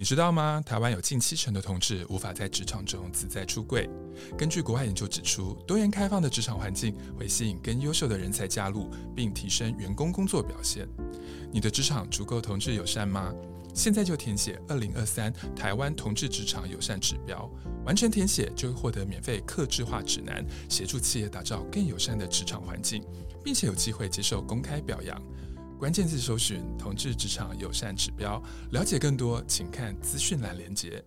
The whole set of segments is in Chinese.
你知道吗？台湾有近七成的同志无法在职场中自在出柜。根据国外研究指出，多元开放的职场环境会吸引更优秀的人才加入，并提升员工工作表现。你的职场足够同志友善吗？现在就填写二零二三台湾同志职场友善指标，完成填写就会获得免费客制化指南，协助企业打造更友善的职场环境，并且有机会接受公开表扬。关键字搜寻“同志职场友善指标”，了解更多，请看资讯栏连接。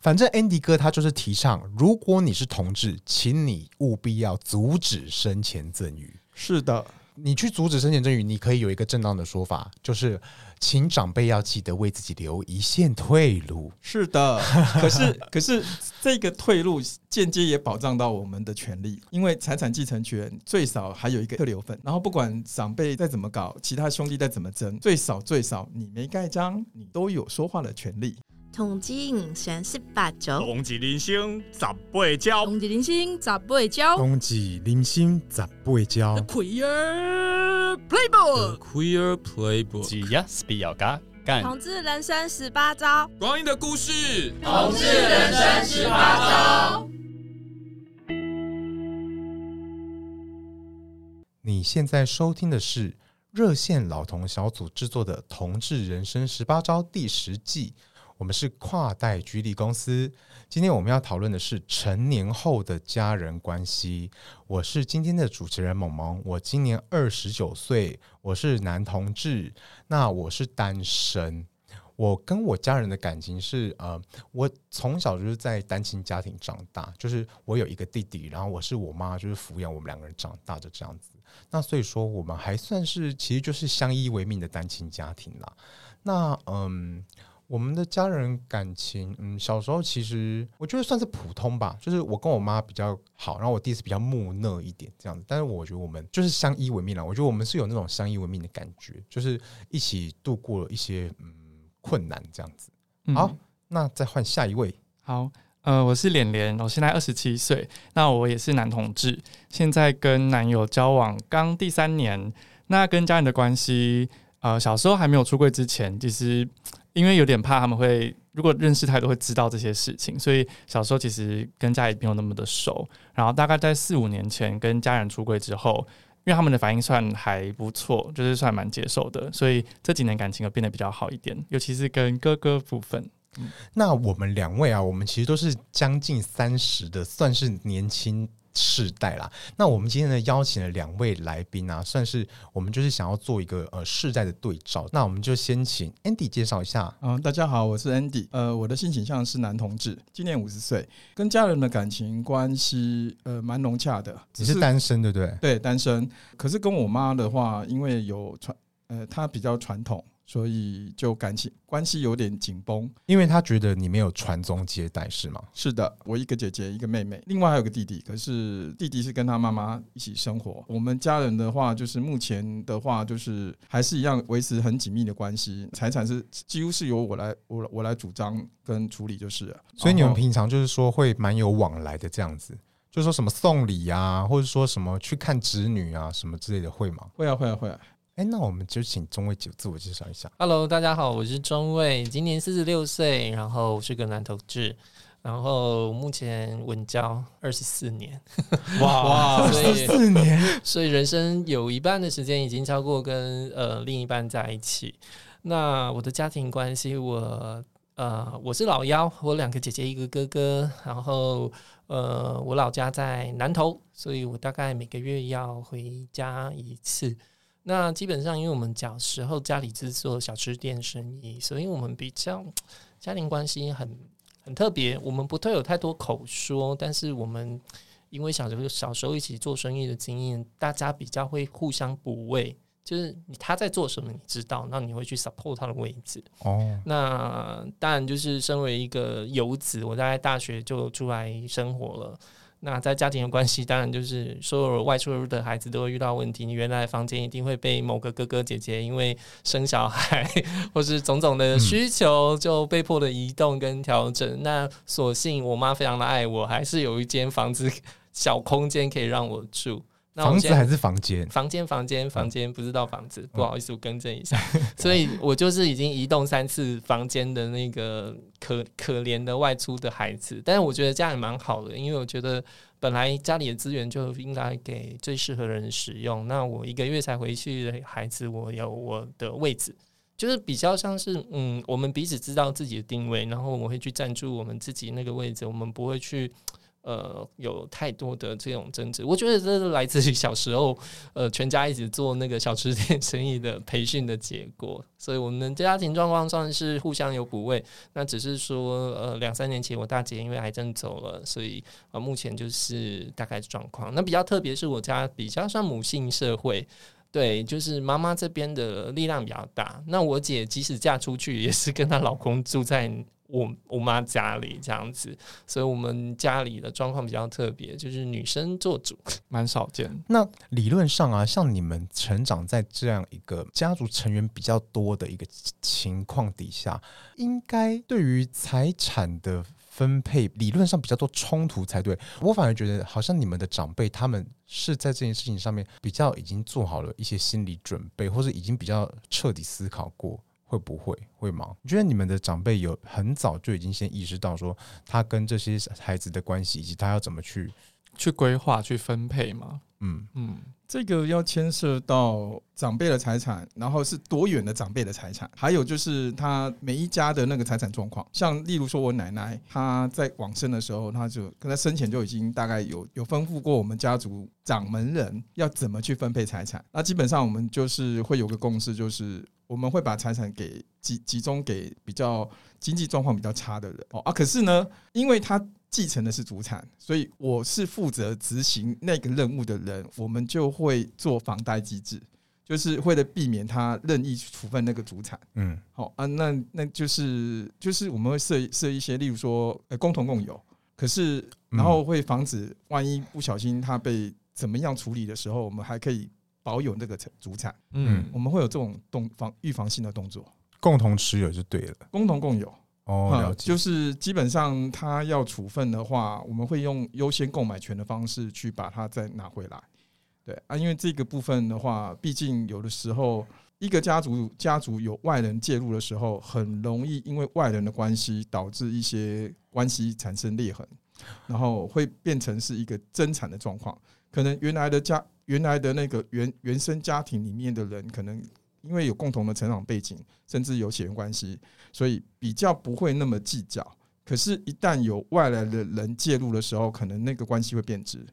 反正 Andy 哥他就是提倡，如果你是同志，请你务必要阻止生前赠与。是的。你去阻止生前赠与，你可以有一个正当的说法，就是请长辈要记得为自己留一线退路。是的，可是可是这个退路间接也保障到我们的权利，因为财产继承权最少还有一个特留份，然后不管长辈再怎么搞，其他兄弟再怎么争，最少最少你没盖章，你都有说话的权利。同志人生十八招，同志人生十八招，同志人生十八招，同志人生十八招。Queer Playbook，Queer Playbook，只要是比较嘎干。同志人生十八招，光阴的故事。同志人生十八招。你现在收听的是热线老同小组制作的《同志人生十八招》第十季。我们是跨代居立公司，今天我们要讨论的是成年后的家人关系。我是今天的主持人萌萌，我今年二十九岁，我是男同志，那我是单身。我跟我家人的感情是，呃，我从小就是在单亲家庭长大，就是我有一个弟弟，然后我是我妈就是抚养我们两个人长大的这样子。那所以说，我们还算是其实就是相依为命的单亲家庭啦。那嗯。我们的家人感情，嗯，小时候其实我觉得算是普通吧，就是我跟我妈比较好，然后我弟是比较木讷一点这样子。但是我觉得我们就是相依为命了，我觉得我们是有那种相依为命的感觉，就是一起度过了一些嗯困难这样子。好，嗯、那再换下一位。好，呃，我是脸脸，我现在二十七岁，那我也是男同志，现在跟男友交往刚第三年。那跟家人的关系，呃，小时候还没有出柜之前，其实。因为有点怕他们会，如果认识太多会知道这些事情，所以小时候其实跟家里没有那么的熟。然后大概在四五年前跟家人出柜之后，因为他们的反应算还不错，就是算蛮接受的，所以这几年感情又变得比较好一点，尤其是跟哥哥部分。那我们两位啊，我们其实都是将近三十的，算是年轻。世代啦，那我们今天呢邀请了两位来宾啊，算是我们就是想要做一个呃世代的对照。那我们就先请 Andy 介绍一下。嗯，大家好，我是 Andy，呃，我的性倾向是男同志，今年五十岁，跟家人的感情关系呃蛮融洽的。只是单身对不对？对，单身。可是跟我妈的话，因为有传呃，她比较传统。所以就感情关系有点紧绷，因为他觉得你没有传宗接代，是吗？是的，我一个姐姐，一个妹妹，另外还有个弟弟。可是弟弟是跟他妈妈一起生活。我们家人的话，就是目前的话，就是还是一样维持很紧密的关系。财产是几乎是由我来，我我来主张跟处理，就是了。所以你们平常就是说会蛮有往来的这样子，就是说什么送礼啊，或者说什么去看侄女啊，什么之类的，会吗？会啊，会啊，会啊。哎，那我们就请中尉自我介绍一下。Hello，大家好，我是中尉，今年四十六岁，然后是个男同志，然后目前稳交二十四年。哇，二十四年，所以人生有一半的时间已经超过跟呃另一半在一起。那我的家庭关系，我呃我是老幺，我两个姐姐一个哥哥，然后呃我老家在南投，所以我大概每个月要回家一次。那基本上，因为我们小时候家里是做小吃店生意，所以我们比较家庭关系很很特别。我们不会有太多口说，但是我们因为小时候小时候一起做生意的经验，大家比较会互相补位，就是他在做什么，你知道，那你会去 support 他的位置。哦，那当然就是身为一个游子，我在大学就出来生活了。那在家庭的关系，当然就是所有外出的孩子都会遇到问题。你原来房间一定会被某个哥哥姐姐因为生小孩或是种种的需求，就被迫的移动跟调整。嗯、那所幸我妈非常的爱我，还是有一间房子小空间可以让我住。房子还是房间？房间，房间，房间，不知道房子，不好意思，我更正一下。所以我就是已经移动三次房间的那个可可怜的外出的孩子。但是我觉得这样也蛮好的，因为我觉得本来家里的资源就应该给最适合的人使用。那我一个月才回去的孩子，我有我的位置，就是比较像是嗯，我们彼此知道自己的定位，然后我会去占住我们自己那个位置，我们不会去。呃，有太多的这种争执，我觉得这是来自于小时候，呃，全家一起做那个小吃店生意的培训的结果。所以我们家庭状况算是互相有补位。那只是说，呃，两三年前我大姐因为癌症走了，所以呃，目前就是大概状况。那比较特别是我家比较算母性社会，对，就是妈妈这边的力量比较大。那我姐即使嫁出去，也是跟她老公住在。我我妈家里这样子，所以我们家里的状况比较特别，就是女生做主，蛮少见。那理论上啊，像你们成长在这样一个家族成员比较多的一个情况底下，应该对于财产的分配理论上比较多冲突才对。我反而觉得，好像你们的长辈他们是在这件事情上面比较已经做好了一些心理准备，或者已经比较彻底思考过。会不会会吗？你觉得你们的长辈有很早就已经先意识到说他跟这些孩子的关系，以及他要怎么去去规划、去分配吗？嗯嗯，这个要牵涉到长辈的财产，然后是多远的长辈的财产，还有就是他每一家的那个财产状况。像例如说，我奶奶她在往生的时候，她就跟她生前就已经大概有有吩咐过我们家族掌门人要怎么去分配财产。那基本上我们就是会有个共识，就是。我们会把财产给集集中给比较经济状况比较差的人哦啊，可是呢，因为他继承的是祖产，所以我是负责执行那个任务的人，我们就会做房贷机制，就是为了避免他任意处分那个祖产。嗯，好啊，那那就是就是我们会设设一些，例如说呃共同共有，可是然后会防止万一不小心他被怎么样处理的时候，我们还可以。保有那个祖产，嗯，我们会有这种动防预防性的动作，共同持有就对了，共同共有哦，了解，就是基本上他要处分的话，我们会用优先购买权的方式去把它再拿回来，对啊，因为这个部分的话，毕竟有的时候一个家族家族有外人介入的时候，很容易因为外人的关系导致一些关系产生裂痕，然后会变成是一个争产的状况，可能原来的家。原来的那个原原生家庭里面的人，可能因为有共同的成长背景，甚至有血缘关系，所以比较不会那么计较。可是，一旦有外来的人介入的时候，可能那个关系会变质。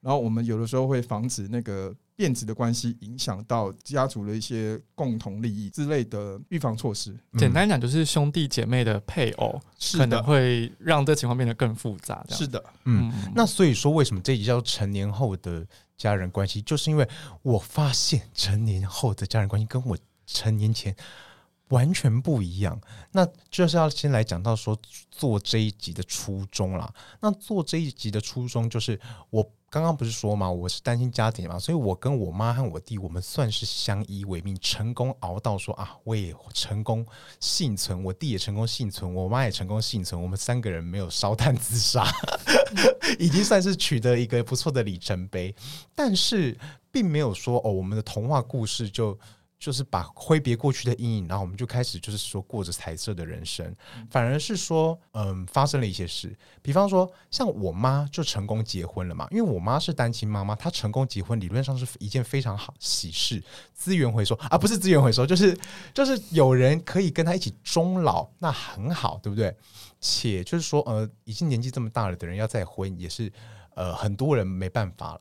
然后，我们有的时候会防止那个变质的关系影响到家族的一些共同利益之类的预防措施。简单讲，就是兄弟姐妹的配偶可能会让这情况变得更复杂。是的，嗯。那所以说，为什么这一集叫成年后的？家人关系，就是因为我发现成年后的家人关系跟我成年前完全不一样。那就是要先来讲到说做这一集的初衷啦。那做这一集的初衷就是我。刚刚不是说嘛，我是单亲家庭嘛，所以我跟我妈和我弟，我们算是相依为命，成功熬到说啊，我也成功幸存，我弟也成功幸存，我妈也成功幸存，我们三个人没有烧炭自杀，已经算是取得一个不错的里程碑。但是并没有说哦，我们的童话故事就。就是把挥别过去的阴影，然后我们就开始就是说过着彩色的人生，反而是说，嗯，发生了一些事，比方说像我妈就成功结婚了嘛，因为我妈是单亲妈妈，她成功结婚理论上是一件非常好喜事，资源回收啊，不是资源回收，就是就是有人可以跟她一起终老，那很好，对不对？且就是说，呃，已经年纪这么大了的人要再婚，也是呃很多人没办法了。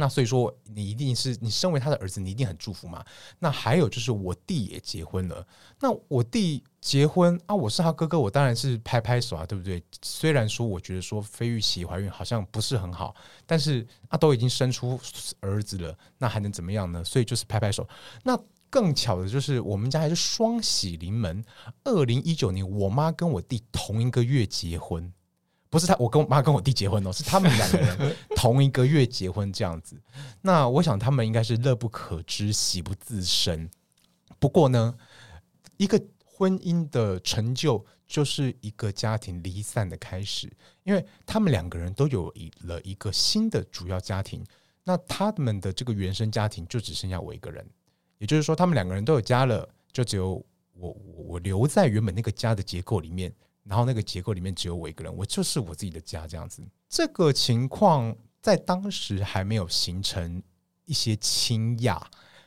那所以说，你一定是你身为他的儿子，你一定很祝福嘛。那还有就是，我弟也结婚了。那我弟结婚啊，我是他哥哥，我当然是拍拍手啊，对不对？虽然说我觉得说非预期怀孕好像不是很好，但是啊，都已经生出儿子了，那还能怎么样呢？所以就是拍拍手。那更巧的就是，我们家还是双喜临门。二零一九年，我妈跟我弟同一个月结婚。不是他，我跟我妈跟我弟结婚哦，是他们两个人同一个月结婚这样子。那我想他们应该是乐不可支，喜不自胜。不过呢，一个婚姻的成就就是一个家庭离散的开始，因为他们两个人都有一了一个新的主要家庭。那他们的这个原生家庭就只剩下我一个人，也就是说，他们两个人都有家了，就只有我我我留在原本那个家的结构里面，然后那个结构里面只有我一个人，我就是我自己的家这样子。这个情况在当时还没有形成一些惊讶。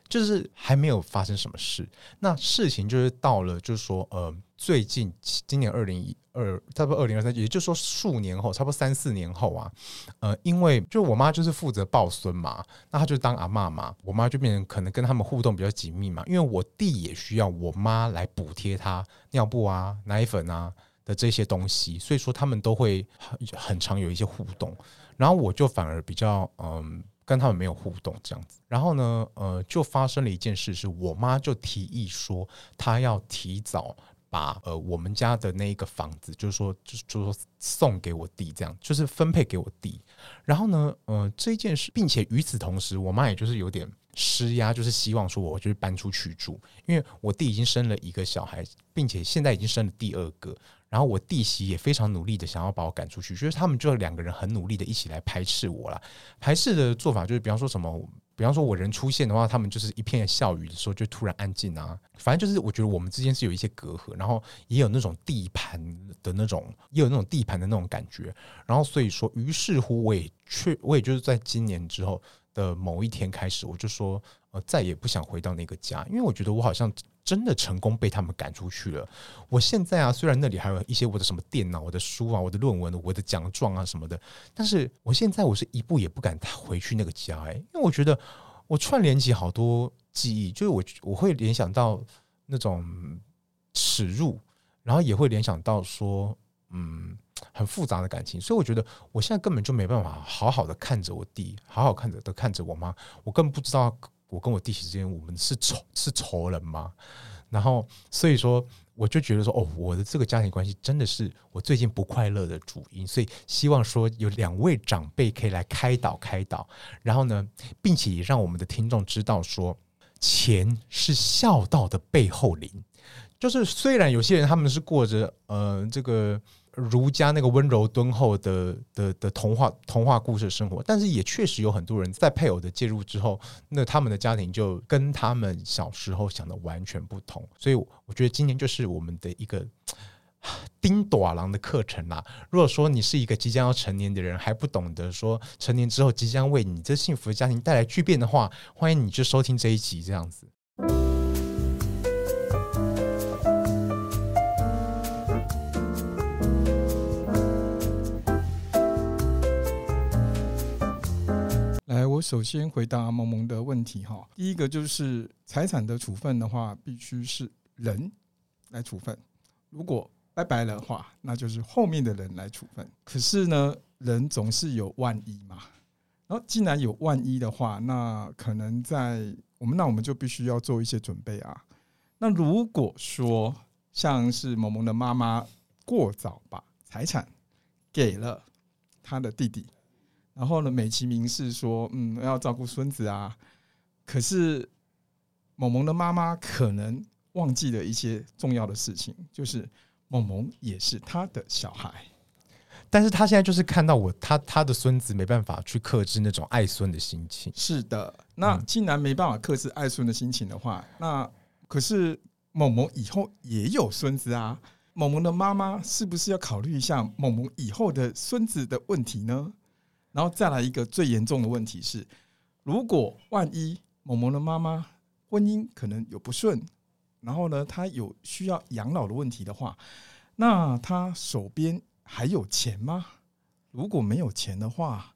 就是还没有发生什么事，那事情就是到了，就是说，呃，最近今年二零一二，差不多二零二三，也就是说数年后，差不多三四年后啊，呃，因为就我妈就是负责抱孙嘛，那她就当阿嬷嘛，我妈就变成可能跟他们互动比较紧密嘛，因为我弟也需要我妈来补贴他尿布啊、奶粉啊的这些东西，所以说他们都会很很常有一些互动，然后我就反而比较嗯。跟他们没有互动这样子，然后呢，呃，就发生了一件事，是我妈就提议说，她要提早把呃我们家的那一个房子，就是说，就是就是说送给我弟，这样就是分配给我弟。然后呢，呃，这件事，并且与此同时，我妈也就是有点施压，就是希望说我就是搬出去住，因为我弟已经生了一个小孩，并且现在已经生了第二个。然后我弟媳也非常努力的想要把我赶出去，就是他们就两个人很努力的一起来排斥我了。排斥的做法就是，比方说什么，比方说我人出现的话，他们就是一片笑语的时候就突然安静啊。反正就是我觉得我们之间是有一些隔阂，然后也有那种地盘的那种，也有那种地盘的那种感觉。然后所以说，于是乎我也去，我也就是在今年之后的某一天开始，我就说，呃，再也不想回到那个家，因为我觉得我好像。真的成功被他们赶出去了。我现在啊，虽然那里还有一些我的什么电脑、我的书啊、我的论文、我的奖状啊什么的，但是我现在我是一步也不敢回去那个家哎、因为我觉得我串联起好多记忆，就是我我会联想到那种耻辱，然后也会联想到说，嗯，很复杂的感情，所以我觉得我现在根本就没办法好好的看着我弟，好好看着的看着我妈，我根本不知道。我跟我弟媳之间，我们是仇是仇人吗？然后所以说，我就觉得说，哦，我的这个家庭关系真的是我最近不快乐的主因。所以希望说有两位长辈可以来开导开导，然后呢，并且也让我们的听众知道说，钱是孝道的背后灵。就是虽然有些人他们是过着呃这个。儒家那个温柔敦厚的的的童话童话故事生活，但是也确实有很多人在配偶的介入之后，那他们的家庭就跟他们小时候想的完全不同。所以我觉得今年就是我们的一个 丁短郎的课程啦。如果说你是一个即将要成年的人，还不懂得说成年之后即将为你这幸福的家庭带来巨变的话，欢迎你去收听这一集这样子。首先回答萌萌的问题哈，第一个就是财产的处分的话，必须是人来处分。如果拜拜的话，那就是后面的人来处分。可是呢，人总是有万一嘛。然后既然有万一的话，那可能在我们那我们就必须要做一些准备啊。那如果说像是萌萌的妈妈过早把财产给了他的弟弟。然后呢，美其名是说，嗯，要照顾孙子啊。可是，萌萌的妈妈可能忘记了一些重要的事情，就是萌萌也是他的小孩。但是他现在就是看到我，他他的孙子没办法去克制那种爱孙的心情。是的，那既然没办法克制爱孙的心情的话，那可是萌萌以后也有孙子啊。萌萌的妈妈是不是要考虑一下萌萌以后的孙子的问题呢？然后再来一个最严重的问题是，如果万一某某的妈妈婚姻可能有不顺，然后呢，她有需要养老的问题的话，那她手边还有钱吗？如果没有钱的话，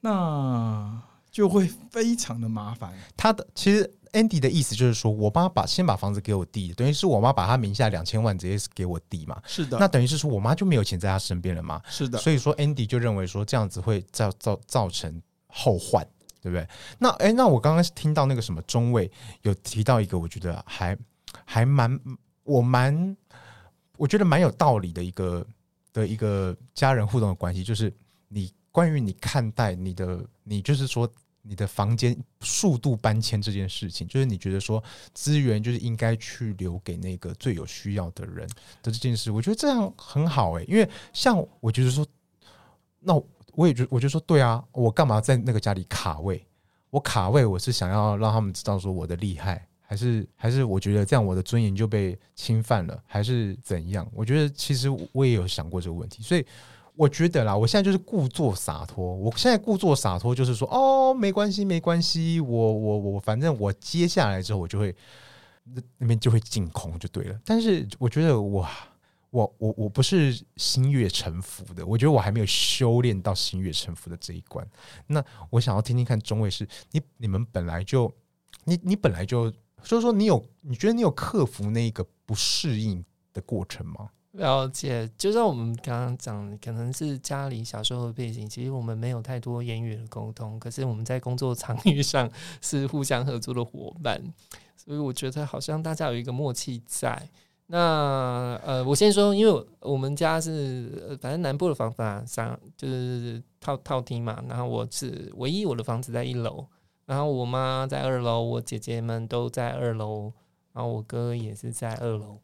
那就会非常的麻烦。他的其实。Andy 的意思就是说，我妈把先把房子给我弟，等于是我妈把他名下两千万直接给我弟嘛。是的，那等于是说我妈就没有钱在他身边了嘛。是的，所以说 Andy 就认为说这样子会造造造成后患，对不对？那哎，那我刚刚听到那个什么中尉有提到一个，我觉得还还蛮我蛮我觉得蛮有道理的一个的一个家人互动的关系，就是你关于你看待你的你就是说。你的房间速度搬迁这件事情，就是你觉得说资源就是应该去留给那个最有需要的人的这件事，我觉得这样很好诶、因为像我觉得说，那我也觉我就说对啊，我干嘛在那个家里卡位？我卡位，我是想要让他们知道说我的厉害，还是还是我觉得这样我的尊严就被侵犯了，还是怎样？我觉得其实我也有想过这个问题，所以我觉得啦，我现在就是故作洒脱。我现在故作洒脱就是说，哦，没关系，没关系，我我我，反正我接下来之后我就会那那边就会净空就对了。但是我觉得哇。我我我不是心悦诚服的，我觉得我还没有修炼到心悦诚服的这一关。那我想要听听看中卫是你你们本来就你你本来就所以说你有你觉得你有克服那个不适应的过程吗？了解，就像我们刚刚讲，可能是家里小时候的背景，其实我们没有太多言语的沟通，可是我们在工作场域上是互相合作的伙伴，所以我觉得好像大家有一个默契在。那呃，我先说，因为我们家是反正南部的房子啊，上就是套套厅嘛。然后我是唯一我的房子在一楼，然后我妈在二楼，我姐姐们都在二楼，然后我哥也是在二楼。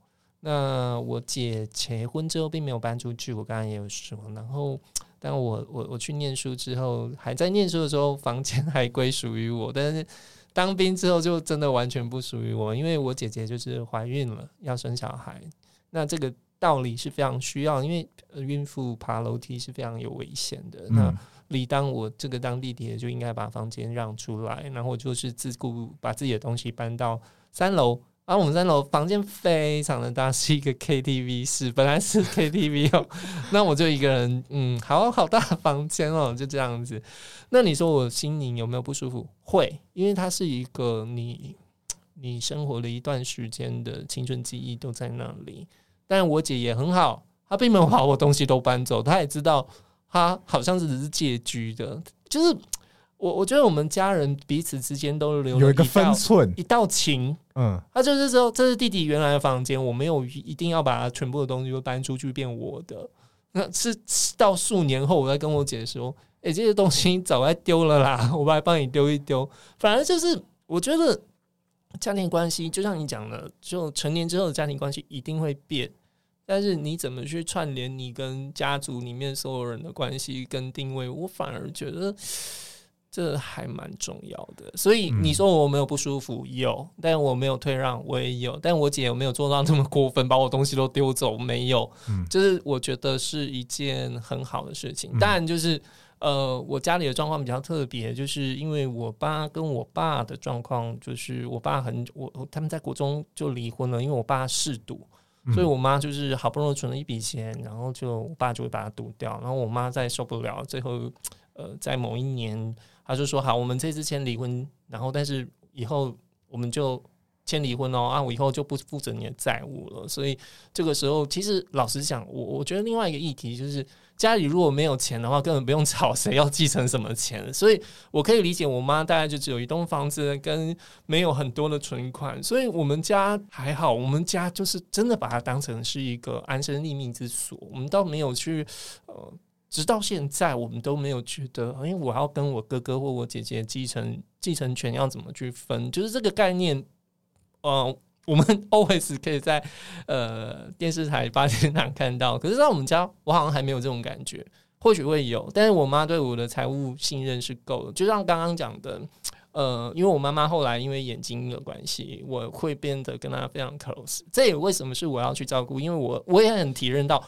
那我姐结婚之后并没有搬出去，我刚刚也有说。然后，但我我我去念书之后，还在念书的时候，房间还归属于我，但是。当兵之后就真的完全不属于我，因为我姐姐就是怀孕了，要生小孩。那这个道理是非常需要，因为孕妇爬楼梯是非常有危险的。嗯、那理当我这个当弟弟的就应该把房间让出来，然后就是自顾把自己的东西搬到三楼。然后我们三楼房间非常的大，是一个 KTV 室，本来是 KTV 哦。那我就一个人，嗯，好好大的房间哦，就这样子。那你说我心里有没有不舒服？会，因为它是一个你你生活了一段时间的青春记忆都在那里。但我姐也很好，她并没有把我东西都搬走，她也知道她好像是只是借居的，就是。我我觉得我们家人彼此之间都留有一个分寸，一道情。嗯，他就是说，这是弟弟原来的房间，我没有一定要把他全部的东西都搬出去变我的。那是到数年后，我再跟我姐说：“哎、欸，这些东西早该丢了啦，我来帮你丢一丢。”反正就是，我觉得家庭关系就像你讲的，就成年之后的家庭关系一定会变，但是你怎么去串联你跟家族里面所有人的关系跟定位，我反而觉得。这还蛮重要的，所以你说我没有不舒服，有，但我没有退让，我也有，但我姐有没有做到这么过分，把我东西都丢走？没有，就是我觉得是一件很好的事情。当然，就是呃，我家里的状况比较特别，就是因为我爸跟我爸的状况，就是我爸很我他们在国中就离婚了，因为我爸嗜赌，所以我妈就是好不容易存了一笔钱，然后就我爸就会把它赌掉，然后我妈再受不了，最后呃，在某一年。他就说：“好，我们这次签离婚，然后但是以后我们就签离婚哦，啊，我以后就不负责你的债务了。所以这个时候，其实老实讲，我我觉得另外一个议题就是，家里如果没有钱的话，根本不用吵谁要继承什么钱。所以我可以理解，我妈大概就只有一栋房子跟没有很多的存款，所以我们家还好，我们家就是真的把它当成是一个安身立命之所，我们倒没有去呃。”直到现在，我们都没有觉得，因为我要跟我哥哥或我姐姐继承继承权要怎么去分，就是这个概念。呃，我们 always 可以在呃电视台八点档看到，可是在我们家，我好像还没有这种感觉。或许会有，但是我妈对我的财务信任是够的。就像刚刚讲的，呃，因为我妈妈后来因为眼睛的关系，我会变得跟她非常 close。这也为什么是我要去照顾，因为我我也很体认到，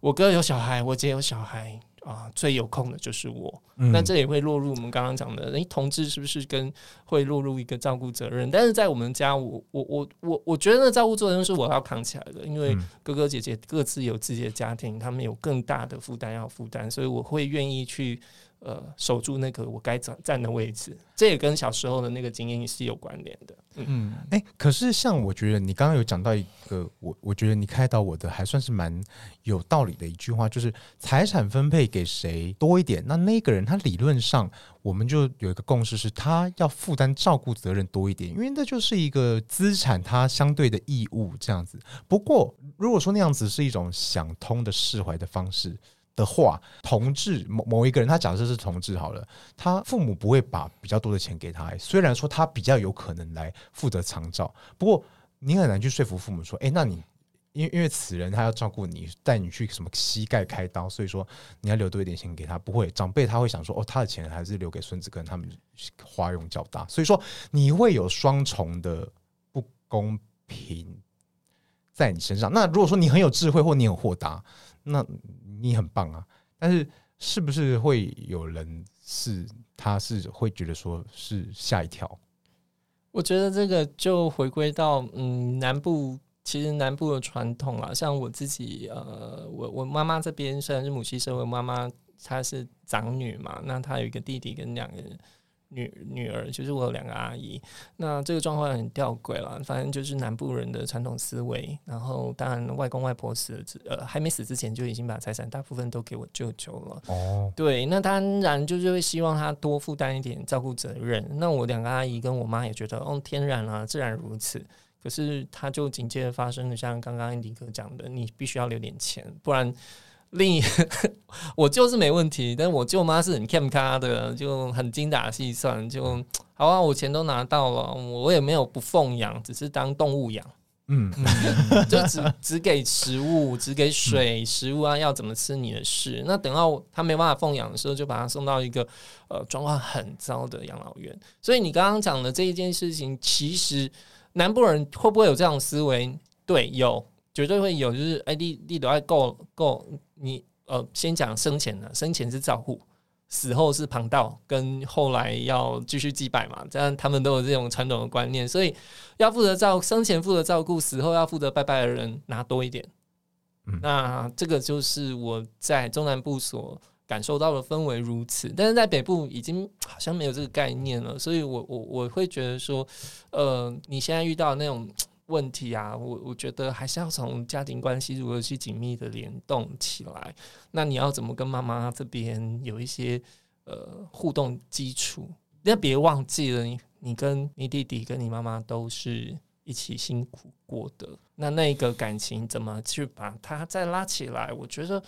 我哥有小孩，我姐有小孩。啊，最有空的就是我，嗯、那这也会落入我们刚刚讲的，诶，同志是不是跟会落入一个照顾责任？但是在我们家，我我我我我觉得照顾责任是我要扛起来的，因为哥哥姐姐各自有自己的家庭，他们有更大的负担要负担，所以我会愿意去。呃，守住那个我该站站的位置，这也跟小时候的那个经验是有关联的。嗯，哎、欸，可是像我觉得你刚刚有讲到一个，我我觉得你开导我的还算是蛮有道理的一句话，就是财产分配给谁多一点，那那个人他理论上我们就有一个共识，是他要负担照顾责任多一点，因为那就是一个资产，他相对的义务这样子。不过如果说那样子是一种想通的释怀的方式。的话，同志某某一个人，他假设是同志好了，他父母不会把比较多的钱给他。虽然说他比较有可能来负责长照，不过你很难去说服父母说，哎，那你因为因为此人他要照顾你，带你去什么膝盖开刀，所以说你要留多一点钱给他。不会，长辈他会想说，哦，他的钱还是留给孙子，跟他们花用较大，所以说你会有双重的不公平在你身上。那如果说你很有智慧或你很豁达，那你很棒啊。但是是不是会有人是他是会觉得说是吓一跳？我觉得这个就回归到嗯南部。其实南部的传统啊，像我自己，呃，我我妈妈这边虽然是母系社会，妈妈她是长女嘛，那她有一个弟弟跟两个人女女儿，就是我有两个阿姨。那这个状况很吊诡了，反正就是南部人的传统思维。然后当然外公外婆死了之，呃，还没死之前就已经把财产大部分都给我舅舅了。哦，对，那当然就是会希望他多负担一点照顾责任。那我两个阿姨跟我妈也觉得，哦，天然啊，自然如此。可是，他就紧接着发生了，像刚刚安迪哥讲的，你必须要留点钱，不然另一 我就是没问题，但我舅妈是很欠咖的，就很精打细算，就好啊，我钱都拿到了，我也没有不奉养，只是当动物养，嗯，就只只给食物，只给水，食物啊，要怎么吃你的事。那等到他没办法奉养的时候，就把他送到一个呃状况很糟的养老院。所以你刚刚讲的这一件事情，其实。南部人会不会有这样思维？对，有，绝对会有。就是，哎，你你都要够够，你呃，先讲生前的，生前是照护，死后是旁道，跟后来要继续祭拜嘛，这样他们都有这种传统的观念，所以要负责照生前负责照顾，死后要负责拜拜的人拿多一点。嗯，那这个就是我在中南部所。感受到的氛围如此，但是在北部已经好像没有这个概念了，所以我我我会觉得说，呃，你现在遇到那种问题啊，我我觉得还是要从家庭关系如何去紧密的联动起来。那你要怎么跟妈妈这边有一些呃互动基础？那别忘记了，你你跟你弟弟跟你妈妈都是一起辛苦过的，那那个感情怎么去把它再拉起来？我觉得。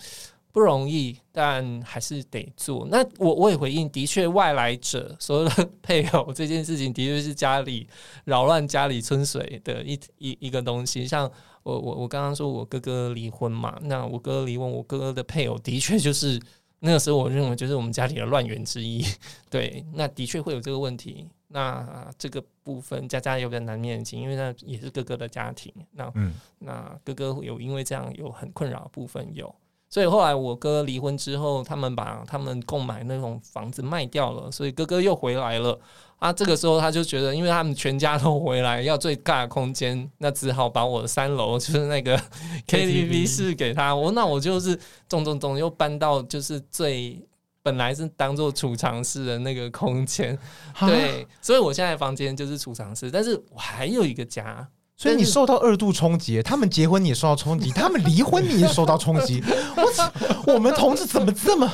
不容易，但还是得做。那我我也回应，的确，外来者所有的配偶这件事情，的确是家里扰乱家里春水的一 一一个东西。像我我我刚刚说我哥哥离婚嘛，那我哥哥离婚，我哥哥的配偶的确就是那个时候，我认为就是我们家里的乱源之一。对，那的确会有这个问题。那这个部分家家有点难面经，因为那也是哥哥的家庭。那嗯，那哥哥有因为这样有很困扰的部分有。所以后来我哥离婚之后，他们把他们购买那种房子卖掉了，所以哥哥又回来了。啊，这个时候他就觉得，因为他们全家都回来，要最大的空间，那只好把我的三楼就是那个 KTV 室给他。我那我就是重重重又搬到就是最本来是当做储藏室的那个空间。对，所以我现在房间就是储藏室，但是我还有一个家。所以你受到二度冲击，他们结婚你也受到冲击，他们离婚你也受到冲击。我我们同志怎么这么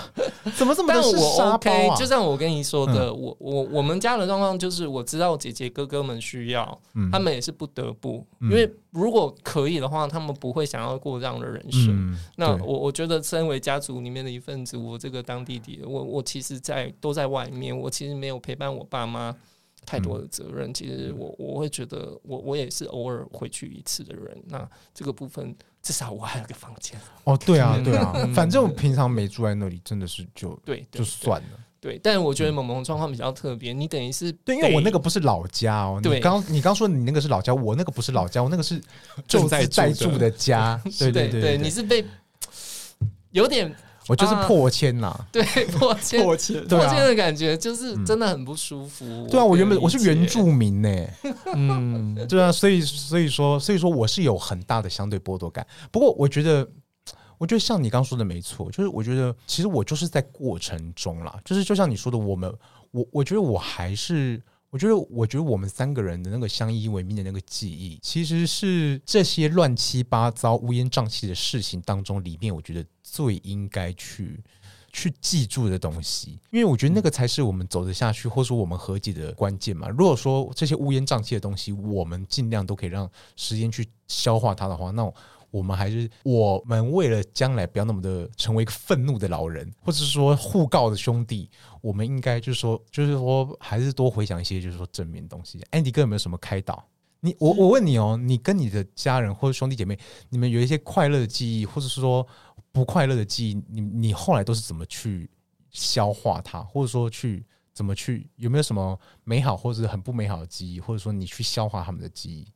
怎么这么的是沙包啊？就像我跟你说的，我我我们家的状况就是，我知道姐姐哥哥们需要，他们也是不得不，因为如果可以的话，他们不会想要过这样的人生。那我我觉得，身为家族里面的一份子，我这个当弟弟，我我其实在都在外面，我其实没有陪伴我爸妈。太多的责任，其实我我会觉得我，我我也是偶尔回去一次的人。那这个部分，至少我还有个房间。哦，对啊，对啊，反正我平常没住在那里，真的是就对，就算了。对，但我觉得萌萌状况比较特别，你等于是对，因为我那个不是老家哦。对，刚你刚说你那个是老家，我那个不是老家，我那个是就在在住的家。对对对，你是被有点。我就是破千呐、啊，对，破千，破千，破千的感觉就是真的很不舒服。嗯、对啊，我原本我是原住民呢，嗯，对啊，所以所以说所以说我是有很大的相对剥夺感。不过我觉得，我觉得像你刚说的没错，就是我觉得其实我就是在过程中啦，就是就像你说的，我们我我觉得我还是。我觉得，我觉得我们三个人的那个相依为命的那个记忆，其实是这些乱七八糟、乌烟瘴气的事情当中里面，我觉得最应该去去记住的东西，因为我觉得那个才是我们走得下去，或者说我们和解的关键嘛。如果说这些乌烟瘴气的东西，我们尽量都可以让时间去消化它的话，那我。们还是我们为了将来不要那么的成为一个愤怒的老人，或者是说互告的兄弟，我们应该就是说，就是说还是多回想一些就是说正面东西。安迪哥有没有什么开导？你我我问你哦，你跟你的家人或者兄弟姐妹，你们有一些快乐的记忆，或者是说不快乐的记忆，你你后来都是怎么去消化它，或者说去怎么去有没有什么美好或者是很不美好的记忆，或者说你去消化他们的记忆？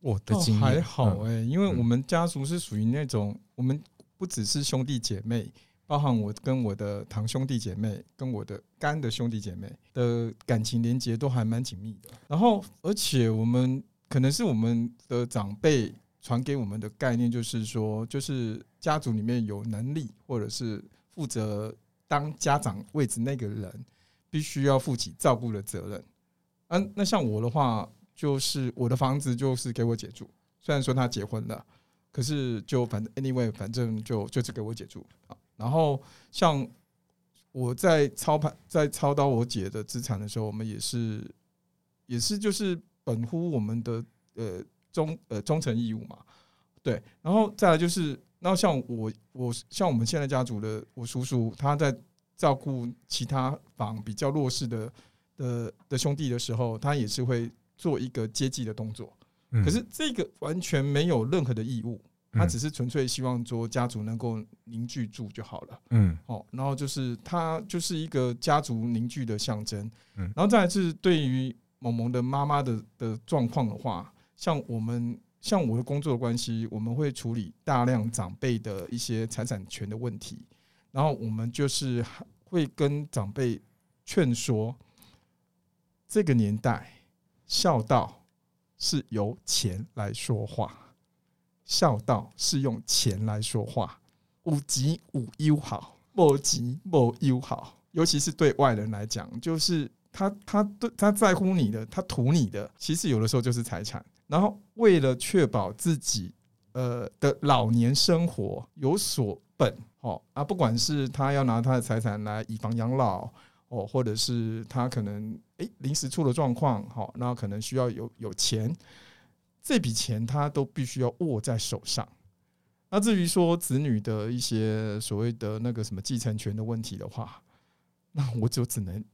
我的经验还好哎、欸，因为我们家族是属于那种，我们不只是兄弟姐妹，包含我跟我的堂兄弟姐妹，跟我的干的兄弟姐妹的感情连结都还蛮紧密的。然后，而且我们可能是我们的长辈传给我们的概念，就是说，就是家族里面有能力或者是负责当家长位置那个人，必须要负起照顾的责任。嗯、啊，那像我的话。就是我的房子就是给我姐住，虽然说她结婚了，可是就反正 anyway，反正就就是给我姐住啊。然后像我在操盘在操刀我姐的资产的时候，我们也是也是就是本乎我们的呃忠呃忠诚义务嘛，对。然后再来就是，那像我我像我们现在家族的我叔叔，他在照顾其他房比较弱势的的的兄弟的时候，他也是会。做一个接济的动作，可是这个完全没有任何的义务，他只是纯粹希望说家族能够凝聚住就好了。嗯，哦，然后就是他就是一个家族凝聚的象征。嗯，然后再来是对于萌萌的妈妈的的状况的话，像我们像我的工作的关系，我们会处理大量长辈的一些财产权的问题，然后我们就是会跟长辈劝说，这个年代。孝道是由钱来说话，孝道是用钱来说话。有钱有友好，没钱没友好。尤其是对外人来讲，就是他他对他在乎你的，他图你的，其实有的时候就是财产。然后为了确保自己呃的老年生活有所本，哦啊，不管是他要拿他的财产来以房养老。哦，或者是他可能诶临时出了状况，好，那可能需要有有钱，这笔钱他都必须要握在手上。那至于说子女的一些所谓的那个什么继承权的问题的话，那我就只能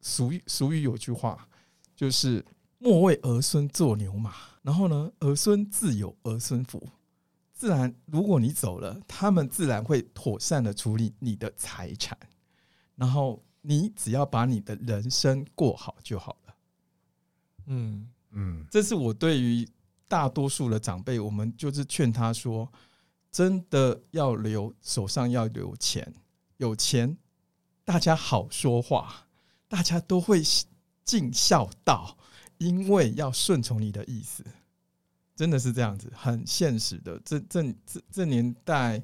俗语俗语有句话，就是莫为儿孙做牛马，然后呢，儿孙自有儿孙福，自然如果你走了，他们自然会妥善的处理你的财产，然后。你只要把你的人生过好就好了。嗯嗯，这是我对于大多数的长辈，我们就是劝他说：真的要留手上要留钱，有钱大家好说话，大家都会尽孝道，因为要顺从你的意思，真的是这样子，很现实的。这这这这年代。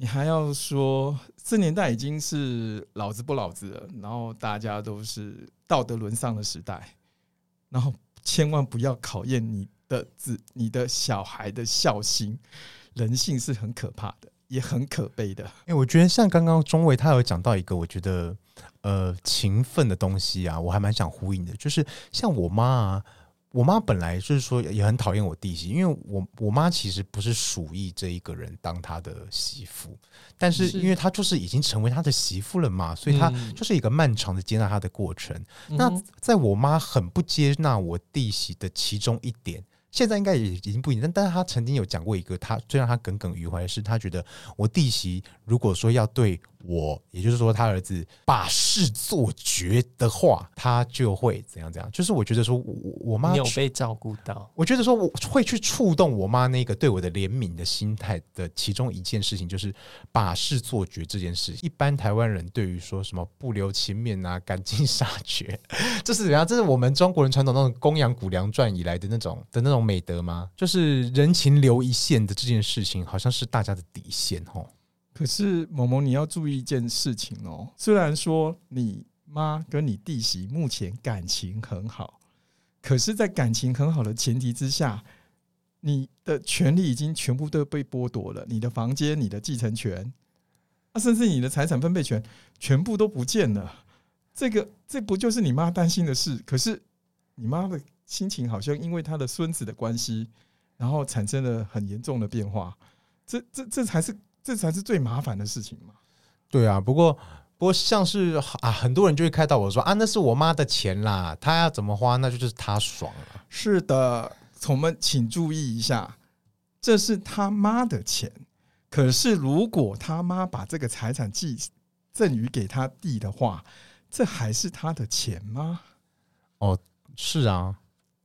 你还要说，这年代已经是老子不老子了，然后大家都是道德沦丧的时代，然后千万不要考验你的子、你的小孩的孝心，人性是很可怕的，也很可悲的。哎，我觉得像刚刚中卫他有讲到一个，我觉得呃勤奋的东西啊，我还蛮想呼应的，就是像我妈啊。我妈本来就是说也很讨厌我弟媳，因为我我妈其实不是属意这一个人当她的媳妇，但是因为她就是已经成为她的媳妇了嘛，所以她就是一个漫长的接纳她的过程。那在我妈很不接纳我弟媳的其中一点。现在应该也已经不一样，但但是她曾经有讲过一个，她最让她耿耿于怀的是，她觉得我弟媳如果说要对我，也就是说他儿子把事做绝的话，他就会怎样怎样。就是我觉得说我我妈有被照顾到，我觉得说我会去触动我妈那个对我的怜悯的心态的其中一件事情，就是把事做绝这件事。一般台湾人对于说什么不留情面啊、赶尽杀绝，这是怎样？这是我们中国人传统那种供养谷梁传以来的那种的那种。美德吗？就是人情留一线的这件事情，好像是大家的底线哦。可是萌萌，你要注意一件事情哦。虽然说你妈跟你弟媳目前感情很好，可是，在感情很好的前提之下，你的权利已经全部都被剥夺了。你的房间、你的继承权，啊，甚至你的财产分配权，全部都不见了。这个，这不就是你妈担心的事？可是，你妈的。心情好像因为她的孙子的关系，然后产生了很严重的变化，这这这才是这才是最麻烦的事情嘛。对啊，不过不过像是啊，很多人就会开导我说啊，那是我妈的钱啦，她要怎么花，那就是她爽了。是的，我们请注意一下，这是他妈的钱。可是如果他妈把这个财产继赠予给他弟的话，这还是他的钱吗？哦，是啊。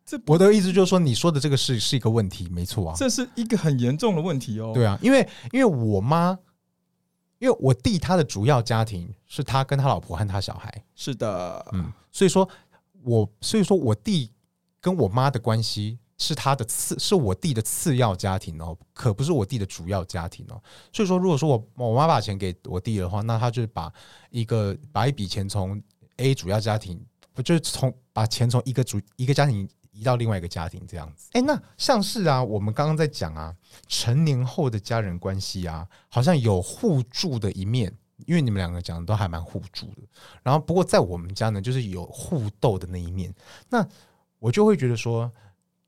这我的意思就是说，你说的这个是是一个问题，没错啊，这是一个很严重的问题哦。对啊，因为因为我妈，因为我弟他的主要家庭是他跟他老婆和他小孩，是的，嗯，所以说我所以说我弟跟我妈的关系是他的次，是我弟的次要家庭哦，可不是我弟的主要家庭哦。所以说，如果说我我妈把钱给我弟的话，那他就把一个把一笔钱从 A 主要家庭，不就是从把钱从一个主一个家庭。移到另外一个家庭这样子，哎，那像是啊，我们刚刚在讲啊，成年后的家人关系啊，好像有互助的一面，因为你们两个讲的都还蛮互助的。然后，不过在我们家呢，就是有互斗的那一面。那我就会觉得说，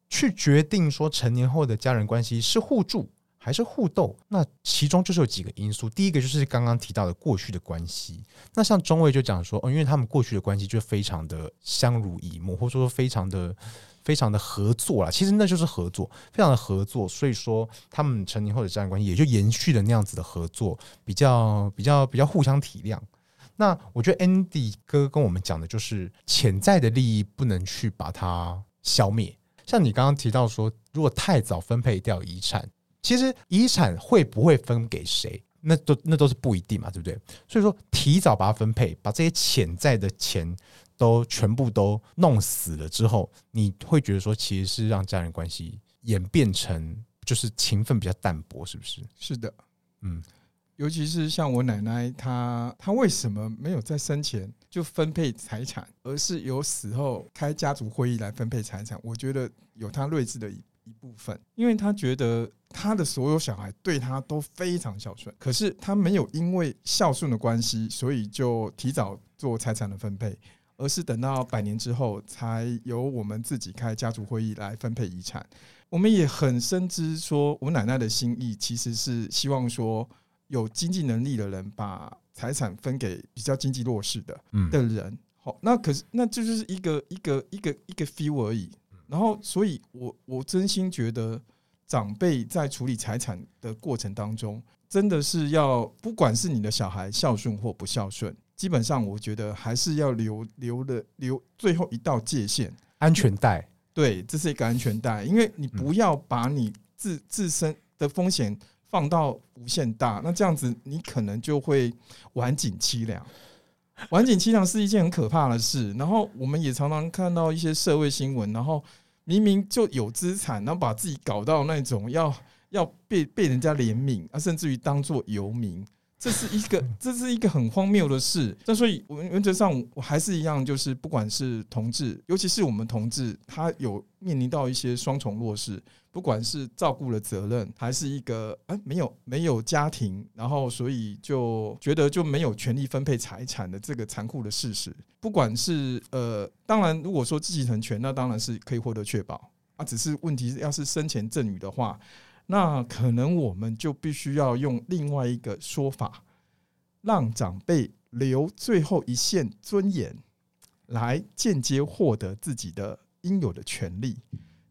去决定说成年后的家人关系是互助还是互斗，那其中就是有几个因素。第一个就是刚刚提到的过去的关系。那像中尉就讲说，哦，因为他们过去的关系就非常的相濡以沫，或者说非常的。非常的合作啦，其实那就是合作，非常的合作，所以说他们成年后的家人关系也就延续了那样子的合作，比较比较比较互相体谅。那我觉得 Andy 哥跟我们讲的就是潜在的利益不能去把它消灭。像你刚刚提到说，如果太早分配掉遗产，其实遗产会不会分给谁，那都那都是不一定嘛，对不对？所以说提早把它分配，把这些潜在的钱。都全部都弄死了之后，你会觉得说，其实是让家人关系演变成就是情分比较淡薄，是不是？是的，嗯，尤其是像我奶奶，她她为什么没有在生前就分配财产，而是由死后开家族会议来分配财产？我觉得有她睿智的一一部分，因为她觉得她的所有小孩对她都非常孝顺，可是她没有因为孝顺的关系，所以就提早做财产的分配。而是等到百年之后，才由我们自己开家族会议来分配遗产。我们也很深知说，我奶奶的心意其实是希望说，有经济能力的人把财产分给比较经济弱势的的人。好，那可是那这就是一个一个一个一个 feel 而已。然后，所以我我真心觉得，长辈在处理财产的过程当中，真的是要不管是你的小孩孝顺或不孝顺。基本上，我觉得还是要留留的留最后一道界限，安全带。对，这是一个安全带，因为你不要把你自自身的风险放到无限大，那这样子你可能就会晚景凄凉。晚景凄凉是一件很可怕的事。然后我们也常常看到一些社会新闻，然后明明就有资产，然后把自己搞到那种要要被被人家怜悯啊，甚至于当做游民。这是一个，这是一个很荒谬的事。那所以，我们原则上我还是一样，就是不管是同志，尤其是我们同志，他有面临到一些双重弱势，不管是照顾的责任，还是一个哎没有没有家庭，然后所以就觉得就没有权利分配财产的这个残酷的事实。不管是呃，当然如果说继承权，那当然是可以获得确保啊。只是问题是，要是生前赠与的话。那可能我们就必须要用另外一个说法，让长辈留最后一线尊严，来间接获得自己的应有的权利。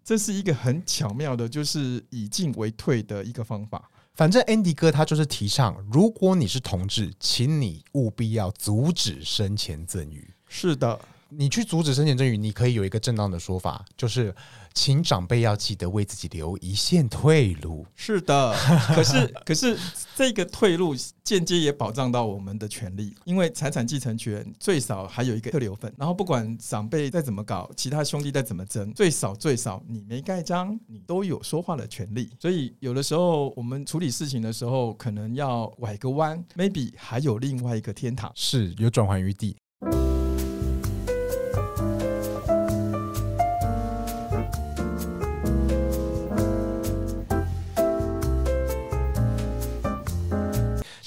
这是一个很巧妙的，就是以进为退的一个方法。反正 Andy 哥他就是提倡，如果你是同志，请你务必要阻止生前赠与。是的。你去阻止生前赠与，你可以有一个正当的说法，就是请长辈要记得为自己留一线退路。是的，可是可是这个退路间接也保障到我们的权利，因为财产继承权最少还有一个特留份，然后不管长辈再怎么搞，其他兄弟再怎么争，最少最少你没盖章，你都有说话的权利。所以有的时候我们处理事情的时候，可能要拐个弯，maybe 还有另外一个天堂，是有转圜余地。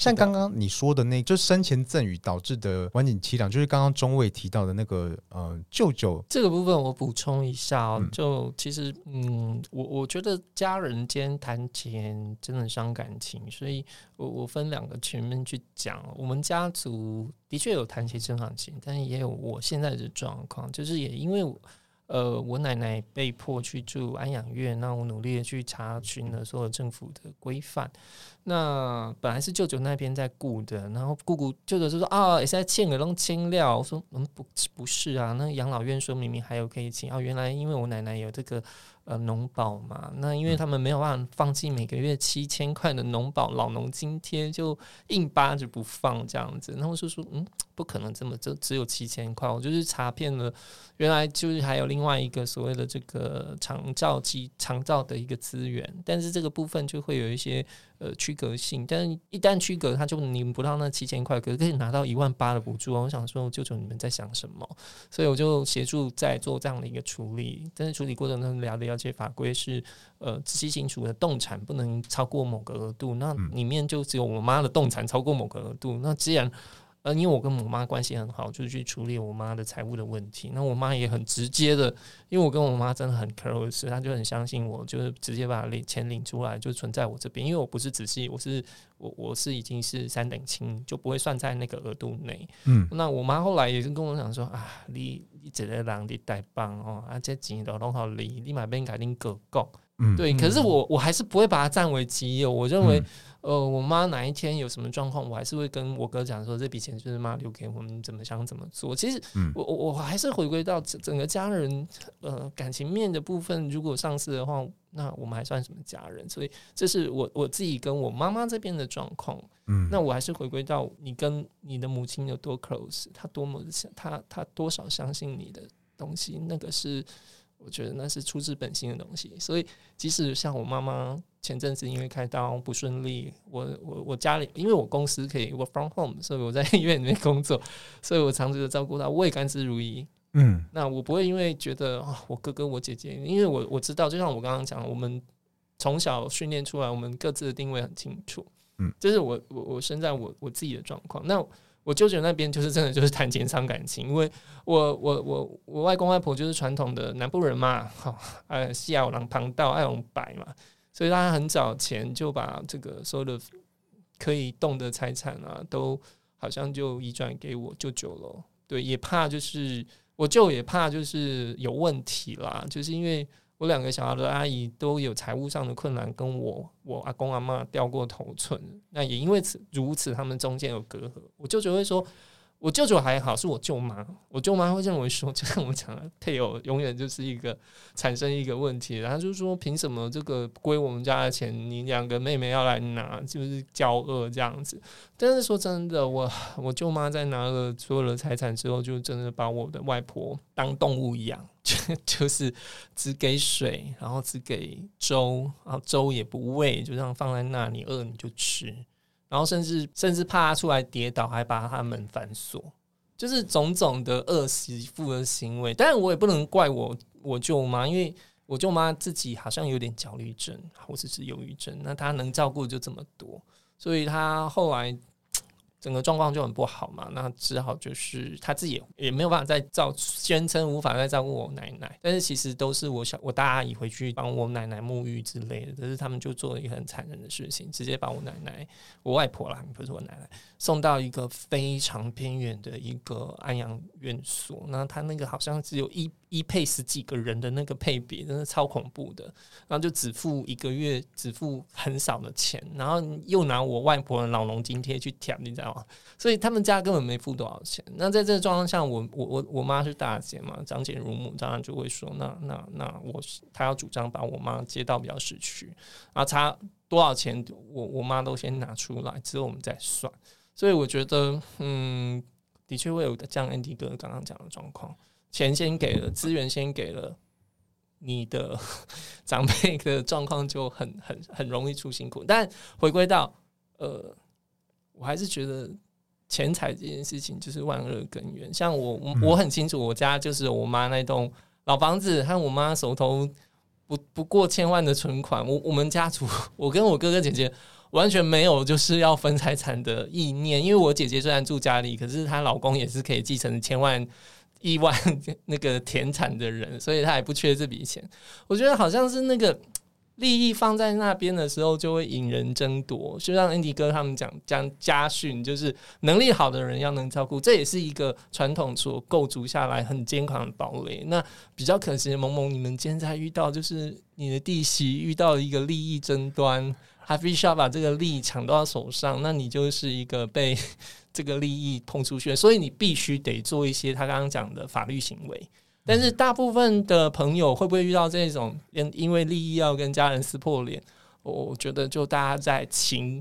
像刚刚你说的那，就生前赠与导致的晚景凄凉，就是刚刚中尉提到的那个呃舅舅。这个部分，我补充一下哦，嗯。就其实嗯，我我觉得家人间谈钱真的伤感情，所以我我分两个层面去讲，我们家族的确有谈钱伤感情，但也有我现在的状况，就是也因为。呃，我奶奶被迫去住安养院，那我努力的去查询了所有政府的规范。那本来是舅舅那边在雇的，然后姑姑舅舅就说啊，也是在欠个弄清料。我说嗯，不不是啊，那养老院说明明还有可以请啊。原来因为我奶奶有这个呃农保嘛，那因为他们没有办法放弃每个月七千块的农保老农津贴，就硬扒着不放这样子。然后我就说嗯。不可能这么就只有七千块，我就是查遍了，原来就是还有另外一个所谓的这个长照机长照的一个资源，但是这个部分就会有一些呃区隔性，但是一旦区隔，他就领不到那七千块，可是可以拿到一万八的补助。我想说，舅舅你们在想什么？所以我就协助在做这样的一个处理，但是处理过程中了了解法规是呃仔细清楚的，动产不能超过某个额度，那里面就只有我妈的动产超过某个额度，那既然呃，因为我跟我妈关系很好，就是去处理我妈的财务的问题。那我妈也很直接的，因为我跟我妈真的很 close，她就很相信我，就是直接把领钱领出来，就存在我这边。因为我不是仔细，我是我我是已经是三等亲，就不会算在那个额度内。嗯，那我妈后来也是跟我讲说啊，你你这个人你带棒哦，啊这钱都弄好你，你买边改定个够。嗯，对。可是我我还是不会把它占为己有，我认为。嗯呃，我妈哪一天有什么状况，我还是会跟我哥讲说，这笔钱就是妈留给我们，怎么想怎么做。其实，我我我还是回归到整整个家人，呃，感情面的部分。如果上市的话，那我们还算什么家人？所以，这是我我自己跟我妈妈这边的状况。嗯，那我还是回归到你跟你的母亲有多 close，她多么的她她多少相信你的东西，那个是。我觉得那是出自本心的东西，所以即使像我妈妈前阵子因为开刀不顺利，我我我家里因为我公司可以 work from home，所以我在医院里面工作，所以我长期的照顾他，我也甘之如饴。嗯，那我不会因为觉得啊，我哥哥我姐姐，因为我我知道，就像我刚刚讲，我们从小训练出来，我们各自的定位很清楚。嗯，这是我我我身在我我自己的状况。那我舅舅那边就是真的就是谈钱伤感情，因为我我我我外公外婆就是传统的南部人嘛，好，呃，西澳郎旁道爱红白嘛，所以他很早前就把这个所有的可以动的财产啊，都好像就移转给我舅舅了。对，也怕就是我舅也怕就是有问题啦，就是因为。我两个小孩的阿姨都有财务上的困难，跟我我阿公阿嬷掉过头寸，那也因为此如此，他们中间有隔阂。我舅舅会说。我舅舅还好，是我舅妈。我舅妈会认为说，就像我讲的，配偶永远就是一个产生一个问题。然后就是说，凭什么这个归我们家的钱，你两个妹妹要来拿，就是交恶这样子。但是说真的，我我舅妈在拿了所有的财产之后，就真的把我的外婆当动物一样，就就是只给水，然后只给粥，然后粥也不喂，就这样放在那里，饿你就吃。然后甚至甚至怕他出来跌倒，还把他门反锁，就是种种的恶媳妇的行为。但我也不能怪我我舅妈，因为我舅妈自己好像有点焦虑症，或者是忧郁症。那她能照顾就这么多，所以她后来。整个状况就很不好嘛，那只好就是他自己也，也没有办法再照宣称无法再照顾我奶奶，但是其实都是我小我大阿姨回去帮我奶奶沐浴之类的，但是他们就做了一个很残忍的事情，直接把我奶奶我外婆啦，不是我奶奶，送到一个非常偏远的一个安养院所，那他那个好像只有一。一配十几个人的那个配比，真的超恐怖的。然后就只付一个月，只付很少的钱，然后又拿我外婆的老农津贴去填，你知道吗？所以他们家根本没付多少钱。那在这个状况下，我我我我妈是大姐嘛，长姐如母，当然就会说，那那那我她要主张把我妈接到比较市区，然后差多少钱，我我妈都先拿出来，之后我们再算。所以我觉得，嗯，的确会有像 Andy 哥刚刚讲的状况。钱先给了，资源先给了，你的 长辈的状况就很很很容易出辛苦。但回归到呃，我还是觉得钱财这件事情就是万恶根源。像我我很清楚，我家就是我妈那栋老房子和我妈手头不不过千万的存款。我我们家族，我跟我哥哥姐姐完全没有就是要分财产的意念，因为我姐姐虽然住家里，可是她老公也是可以继承千万。亿万那个田产的人，所以他也不缺这笔钱。我觉得好像是那个利益放在那边的时候，就会引人争夺。就像 Andy 哥他们讲讲家训，就是能力好的人要能照顾，这也是一个传统所构筑下来很坚强的堡垒。那比较可惜的，萌萌，你们现在遇到就是你的弟媳遇到一个利益争端，还必须要把这个利益抢到手上，那你就是一个被。这个利益碰出去，所以你必须得做一些他刚刚讲的法律行为。但是大部分的朋友会不会遇到这种因因为利益要跟家人撕破脸？我觉得就大家在情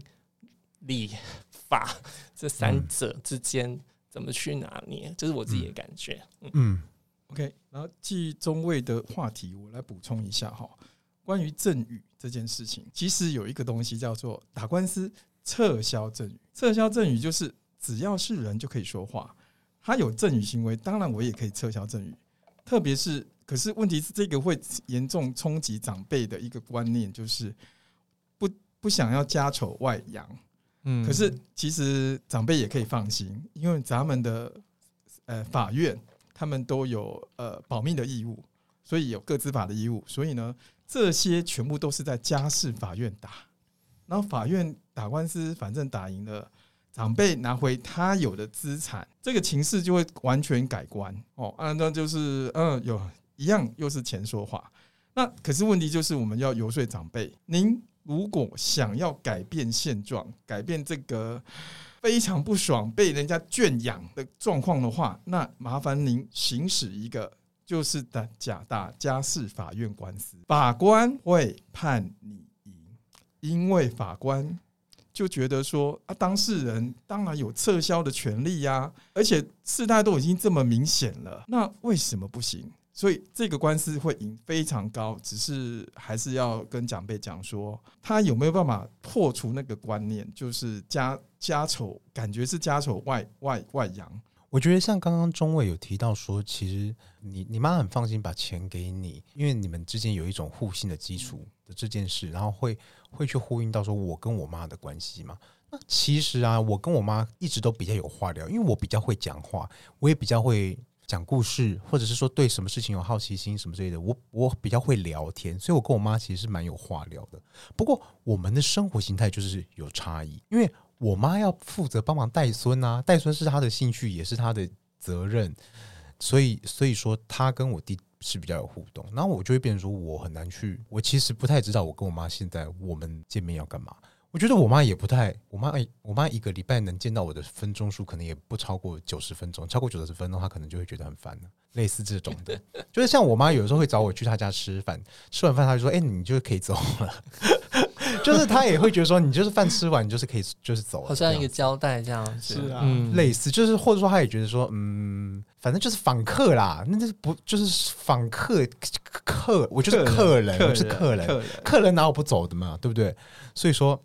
理法这三者之间怎么去拿捏，这是我自己的感觉。嗯，嗯，OK。然后继中尉的话题，我来补充一下哈，关于赠与这件事情，其实有一个东西叫做打官司撤销赠与，撤销赠与就是。只要是人就可以说话，他有赠与行为，当然我也可以撤销赠与。特别是，可是问题是这个会严重冲击长辈的一个观念，就是不不想要家丑外扬。嗯，可是其实长辈也可以放心，因为咱们的呃法院他们都有呃保密的义务，所以有各自法的义务，所以呢，这些全部都是在家事法院打，然后法院打官司，反正打赢了。长辈拿回他有的资产，这个情势就会完全改观哦。啊，那就是嗯，有一样又是钱说话。那可是问题就是，我们要游说长辈，您如果想要改变现状，改变这个非常不爽被人家圈养的状况的话，那麻烦您行使一个就是打假打家事法院官司，法官会判你赢，因为法官。就觉得说啊，当事人当然有撤销的权利呀，而且事态都已经这么明显了，那为什么不行？所以这个官司会赢非常高，只是还是要跟长辈讲说，他有没有办法破除那个观念，就是家家丑，感觉是家丑外外外扬。我觉得像刚刚中尉有提到说，其实你你妈很放心把钱给你，因为你们之间有一种互信的基础的这件事，然后会会去呼应到说我跟我妈的关系嘛。那其实啊，我跟我妈一直都比较有话聊，因为我比较会讲话，我也比较会讲故事，或者是说对什么事情有好奇心什么之类的，我我比较会聊天，所以我跟我妈其实是蛮有话聊的。不过我们的生活形态就是有差异，因为。我妈要负责帮忙带孙啊，带孙是她的兴趣，也是她的责任，所以所以说他跟我弟是比较有互动，然后我就会变成说我很难去，我其实不太知道我跟我妈现在我们见面要干嘛。我觉得我妈也不太，我妈我妈一个礼拜能见到我的分钟数可能也不超过九十分钟，超过九十分钟她可能就会觉得很烦了。类似这种的，就是像我妈有时候会找我去她家吃饭，吃完饭她就说：“哎，你就可以走了。”就是他也会觉得说，你就是饭吃完，你就是可以就是走了，好像一个交代这样子。是啊，嗯，类似就是或者说他也觉得说，嗯，反正就是访客啦，那就是不就是访客客，我就是客人，我是客人，客人，客人哪有不走的嘛，对不对？所以说，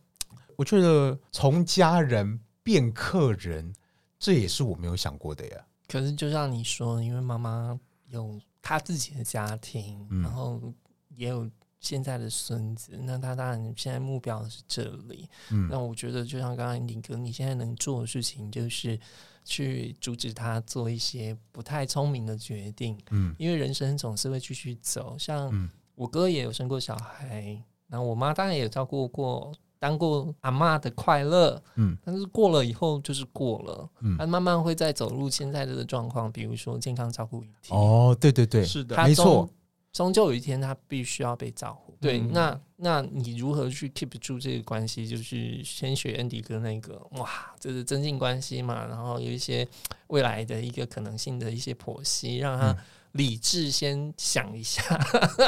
我觉得从家人变客人，这也是我没有想过的呀。可是就像你说，因为妈妈有她自己的家庭，嗯、然后也有。现在的孙子，那他当然现在目标是这里。嗯，那我觉得就像刚刚林哥，你现在能做的事情就是去阻止他做一些不太聪明的决定。嗯，因为人生总是会继续走。像我哥也有生过小孩，然后我妈当然也照顾过，当过阿嬷的快乐。嗯，但是过了以后就是过了。嗯，他慢慢会再走入现在的状况，比如说健康照顾议题。哦，对对对，是的，没错。终究有一天，他必须要被照顾。对，嗯、那那你如何去 keep 住这个关系？就是先学 Andy 哥那个，哇，这是增进关系嘛。然后有一些未来的一个可能性的一些剖析，让他理智先想一下，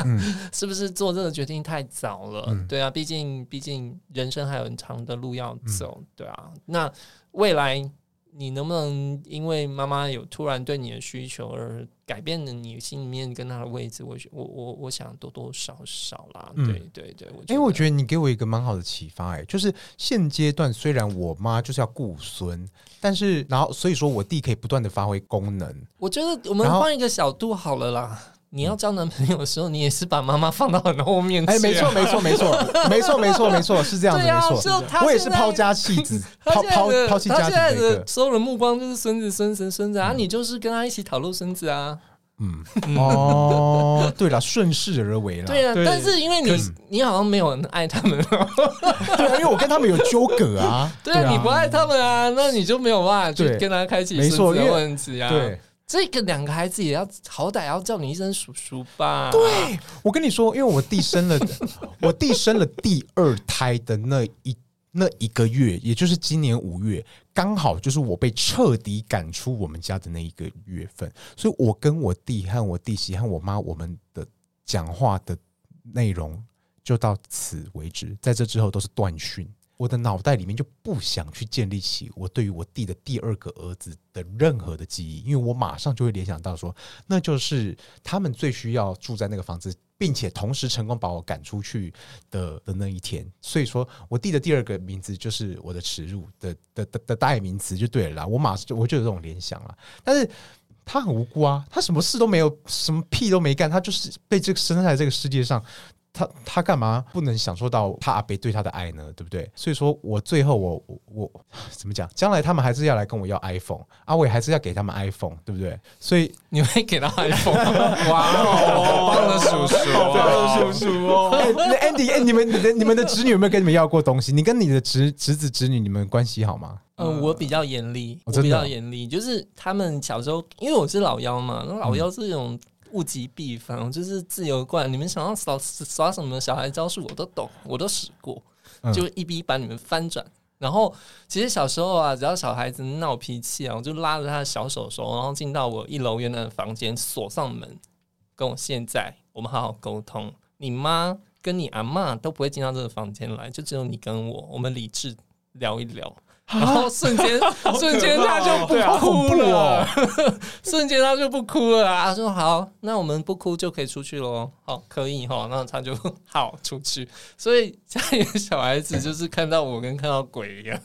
嗯、是不是做这个决定太早了？嗯、对啊，毕竟毕竟人生还有很长的路要走，嗯、对啊。那未来。你能不能因为妈妈有突然对你的需求而改变了你心里面跟她的位置？我我我我想多多少少啦，嗯、对对对。因为我觉得你给我一个蛮好的启发、欸，哎，就是现阶段虽然我妈就是要顾孙，但是然后所以说我弟可以不断的发挥功能。我觉得我们换一个角度好了啦。你要交男朋友的时候，你也是把妈妈放到很后面去、啊。哎，没错，没错，没错，没错，没错，没错，是这样子，啊、没错。我也是抛家弃子，抛抛抛弃家庭的。他现在的所有的目光就是孙子，孙子，孙子啊！你就是跟他一起讨论孙子啊。嗯，哦，对了，顺势而为了。对啊，但是因为你你好像没有人爱他们，对啊，因为我跟他们有纠葛啊。对啊，你不爱他们啊，那你就没有办法去跟他开启没错的问题啊。对。这个两个孩子也要好歹要叫你一声叔叔吧？对，我跟你说，因为我弟生了，我弟生了第二胎的那一那一个月，也就是今年五月，刚好就是我被彻底赶出我们家的那一个月份，所以我跟我弟和我弟媳和我妈，我们的讲话的内容就到此为止，在这之后都是断讯。我的脑袋里面就不想去建立起我对于我弟的第二个儿子的任何的记忆，因为我马上就会联想到说，那就是他们最需要住在那个房子，并且同时成功把我赶出去的的那一天。所以说我弟的第二个名字就是我的耻辱的的的的代名词就对了啦。我马上就我就有这种联想了，但是他很无辜啊，他什么事都没有，什么屁都没干，他就是被这个生在这个世界上。他他干嘛不能享受到他阿伯对他的爱呢？对不对？所以说我最后我我，怎么讲？将来他们还是要来跟我要 iPhone，阿伟还是要给他们 iPhone，对不对？所以你会给他 iPhone？哇哦，棒的叔叔，棒的叔叔哦！哎，Andy，哎，你们你的你们的侄女有没有跟你们要过东西？你跟你的侄侄子侄女你们关系好吗？嗯，我比较严厉，我比较严厉，就是他们小时候，因为我是老幺嘛，那老幺是这种。物极必反，就是自由惯。你们想要耍耍什么小孩招数，我都懂，我都使过，就一逼把你们翻转。然后，其实小时候啊，只要小孩子闹脾气啊，我就拉着他的小手手，然后进到我一楼原来的房间，锁上门，跟我现在我们好好沟通。你妈跟你阿嬷都不会进到这个房间来，就只有你跟我，我们理智聊一聊。然后瞬间，瞬间他就不哭了，瞬间他就不哭了啊！他说：“好，那我们不哭就可以出去喽。”好，可以哈。那他就 好出去。所以家里的小孩子就是看到我跟看到鬼一样。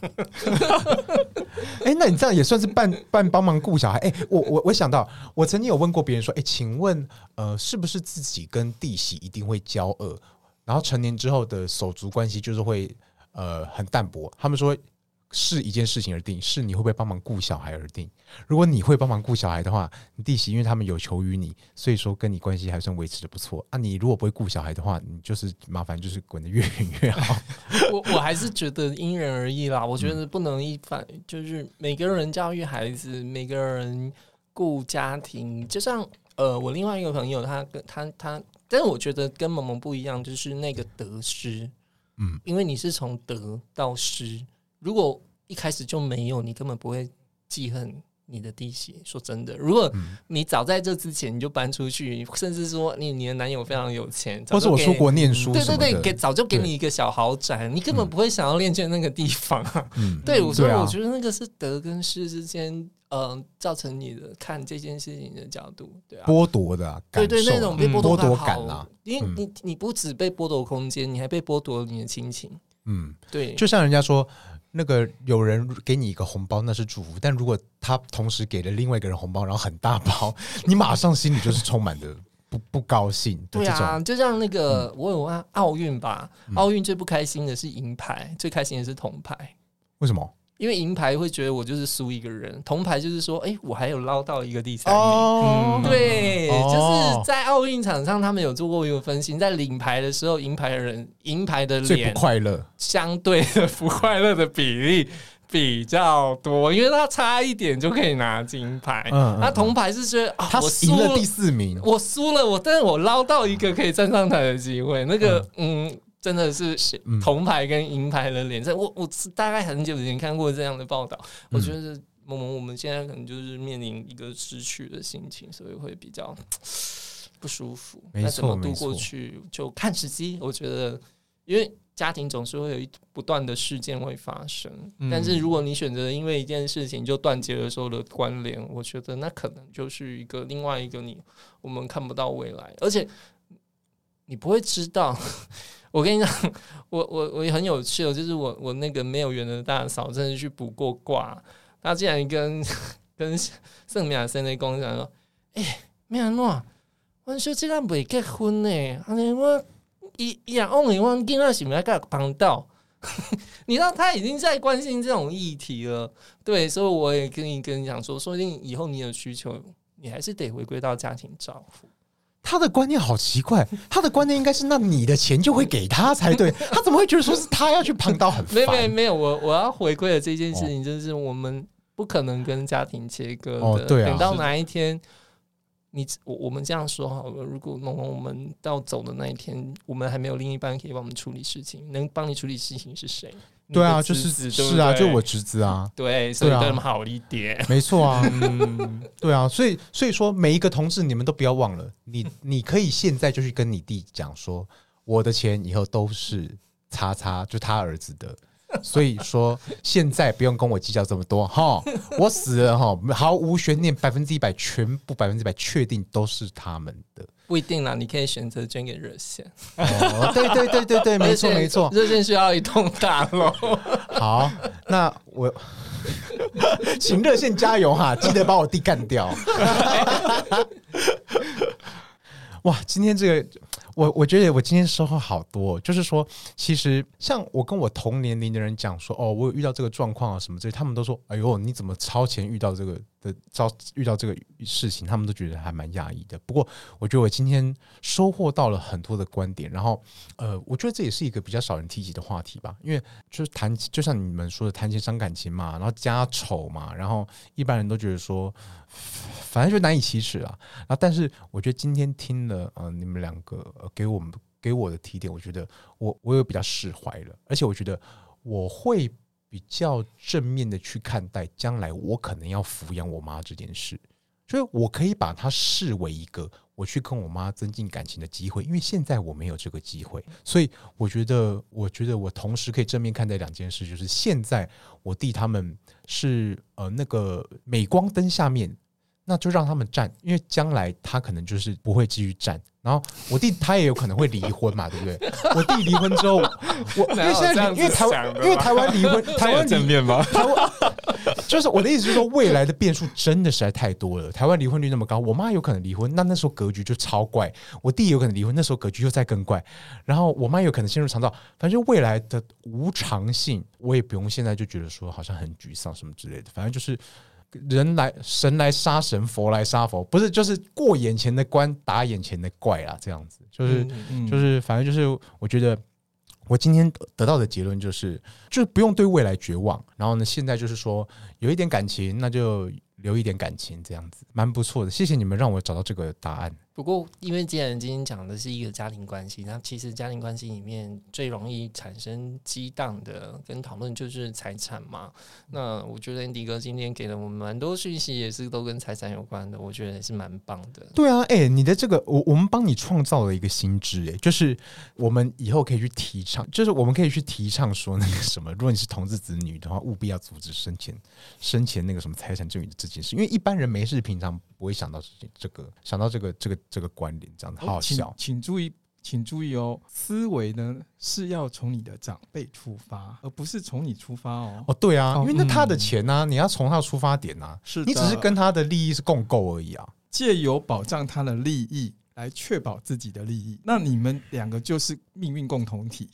哎，那你这样也算是半半帮忙顾小孩。哎，我我我想到，我曾经有问过别人说：“哎，请问呃，是不是自己跟弟媳一定会交恶？然后成年之后的手足关系就是会呃很淡薄？”他们说。是一件事情而定，是你会不会帮忙顾小孩而定。如果你会帮忙顾小孩的话，你弟媳因为他们有求于你，所以说跟你关系还算维持的不错啊。你如果不会顾小孩的话，你就是麻烦，就是滚得越远越好。我我还是觉得因人而异啦。我觉得不能一反，就是每个人教育孩子，每个人顾家庭。就像呃，我另外一个朋友，他跟他他，但是我觉得跟萌萌不一样，就是那个得失。嗯，因为你是从得到失。如果一开始就没有，你根本不会记恨你的弟媳。说真的，如果你早在这之前你就搬出去，甚至说你你的男友非常有钱，或者我出国念书，对对对，给早就给你一个小豪宅，你根本不会想要恋在那个地方。嗯，对，所以我觉得那个是德跟失之间，嗯、呃，造成你的看这件事情的角度，对啊，剥夺的、啊，对对，那种被剥夺感啦，因为你你不止被剥夺空间，你还被剥夺你的亲情。嗯，对，就像人家说。那个有人给你一个红包，那是祝福；但如果他同时给了另外一个人红包，然后很大包，你马上心里就是充满的不不高兴。对啊，就像那个我有啊奥运吧，奥运最不开心的是银牌，最开心的是铜牌。为什么？因为银牌会觉得我就是输一个人，铜牌就是说，哎，我还有捞到一个第三名。哦、对，哦、就是在奥运场上，他们有做过一个分析，在领牌的时候，银牌的人，银牌的脸最不快乐，相对的不快乐的比例 比较多，因为他差一点就可以拿金牌。嗯，那铜牌是说，啊、他赢了第四名，我输了，我但是我捞到一个可以站上台的机会，那个，嗯。嗯真的是铜牌跟银牌的脸色，我我大概很久以前看过这样的报道。我觉得萌萌我们现在可能就是面临一个失去的心情，所以会比较不舒服。那怎么度过去就看时机。我觉得，因为家庭总是会有一不断的事件会发生，但是如果你选择因为一件事情就断绝了所有的关联，我觉得那可能就是一个另外一个你我们看不到未来，而且你不会知道。我跟你讲，我我我也很有趣哦，就是我我那个没有缘的大嫂，真的去卜过卦，她竟然跟跟圣米亚森的公讲说：“哎、欸，米亚诺，我说这个未结婚呢，安尼我一一样，我我囡仔是毋是要给他帮到？你知道他已经在关心这种议题了，对，所以我也跟你跟你讲说，说不定以后你有需求，你还是得回归到家庭照顾。他的观念好奇怪，他的观念应该是那你的钱就会给他才对，他怎么会觉得说是他要去旁道很烦？没有没有没有，我我要回归的这件事情就是我们不可能跟家庭切割的，哦对啊，等到哪一天。你我我们这样说好了，如果龙龙我们到走的那一天，我们还没有另一半可以帮我们处理事情，能帮你处理事情是谁？对啊，就是是啊，就我侄子啊，对，所以对他们好一点，没错啊，嗯，对啊，所以所以说每一个同志，你们都不要忘了，你你可以现在就去跟你弟讲说，我的钱以后都是叉叉，就他儿子的。所以说，现在不用跟我计较这么多哈，我死了哈，毫无悬念，百分之一百，全部百分之百确定都是他们的。不一定啦，你可以选择捐给热线。哦，对对对对对，没错没错，热线需要一栋大楼。好，那我 请热线加油哈，记得把我弟干掉。哇，今天这个。我我觉得我今天收获好多，就是说，其实像我跟我同年龄的人讲说，哦，我有遇到这个状况啊什么之类，他们都说，哎呦，你怎么超前遇到这个的遭遇到这个事情，他们都觉得还蛮讶异的。不过，我觉得我今天收获到了很多的观点，然后，呃，我觉得这也是一个比较少人提及的话题吧，因为就是谈，就像你们说的，谈钱伤感情嘛，然后家丑嘛，然后一般人都觉得说。反正就难以启齿啊，然后但是我觉得今天听了呃你们两个、给我们给我的提点，我觉得我我有比较释怀了，而且我觉得我会比较正面的去看待将来我可能要抚养我妈这件事，所以我可以把它视为一个我去跟我妈增进感情的机会，因为现在我没有这个机会，所以我觉得我觉得我同时可以正面看待两件事，就是现在我弟他们是呃那个镁光灯下面。那就让他们站，因为将来他可能就是不会继续站。然后我弟他也有可能会离婚嘛，对不对？我弟离婚之后，我 因为现在因为台湾因为台湾离婚，台湾正面吗？台湾就是我的意思，就是说未来的变数真的实在太多了。台湾离婚率那么高，我妈有可能离婚，那那时候格局就超怪。我弟有可能离婚，那时候格局又再更怪。然后我妈有可能陷入长道，反正未来的无常性，我也不用现在就觉得说好像很沮丧什么之类的。反正就是。人来神来杀神，佛来杀佛，不是就是过眼前的关打眼前的怪啦，这样子就是、就是反正就是我觉得我今天得到的结论就是，就是不用对未来绝望，然后呢，现在就是说有一点感情，那就留一点感情，这样子蛮不错的。谢谢你们让我找到这个答案。不过，因为既然今天讲的是一个家庭关系，那其实家庭关系里面最容易产生激荡的跟讨论就是财产嘛。那我觉得 Andy 哥今天给了我们蛮多讯息，也是都跟财产有关的，我觉得也是蛮棒的。对啊，哎、你的这个，我我们帮你创造了一个新知，哎，就是我们以后可以去提倡，就是我们可以去提倡说那个什么，如果你是同志子女的话，务必要阻止生前 生前那个什么财产赠与的这件事，因为一般人没事平常不会想到这个，想到这个这个。这个观点这样子好好笑，哦，请，请注意，请注意哦，思维呢是要从你的长辈出发，而不是从你出发哦。哦，对啊，因为那他的钱呢，你要从他的出发点呐，啊，是你只是跟他的利益是共构而已啊。借由保障他的利益来确保自己的利益，那你们两个就是命运共同体，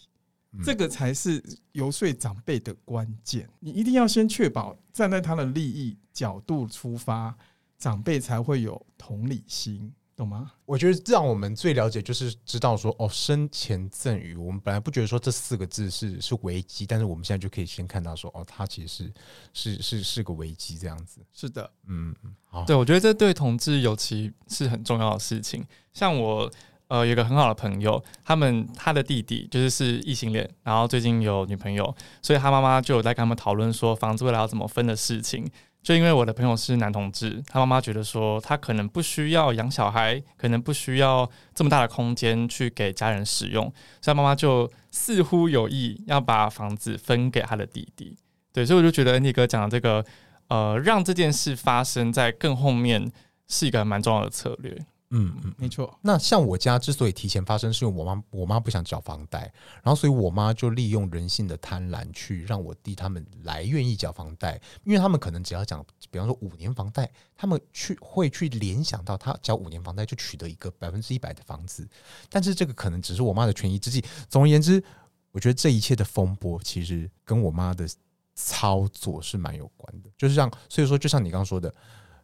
嗯，这个才是游说长辈的关键。你一定要先确保站在他的利益角度出发，长辈才会有同理心。懂吗？我觉得让我们最了解就是知道说哦，生前赠与，我们本来不觉得说这四个字是是危机，但是我们现在就可以先看到说哦，它其实是是是是个危机这样子。是的，嗯，好，对，我觉得这对同志尤其是很重要的事情。像我呃有一个很好的朋友，他们他的弟弟就是是异性恋，然后最近有女朋友，所以他妈妈就有在跟他们讨论说房子未来要怎么分的事情。就因为我的朋友是男同志，他妈妈觉得说他可能不需要养小孩，可能不需要这么大的空间去给家人使用，所以妈妈就似乎有意要把房子分给他的弟弟。对，所以我就觉得恩蒂哥讲的这个，呃，让这件事发生在更后面是一个蛮重要的策略。嗯嗯，没错。那像我家之所以提前发生，是因为我妈我妈不想缴房贷，然后所以我妈就利用人性的贪婪去让我弟他们来愿意缴房贷，因为他们可能只要讲，比方说五年房贷，他们去会去联想到他缴五年房贷就取得一个百分之一百的房子，但是这个可能只是我妈的权宜之计。总而言之，我觉得这一切的风波其实跟我妈的操作是蛮有关的，就是像所以说，就像你刚刚说的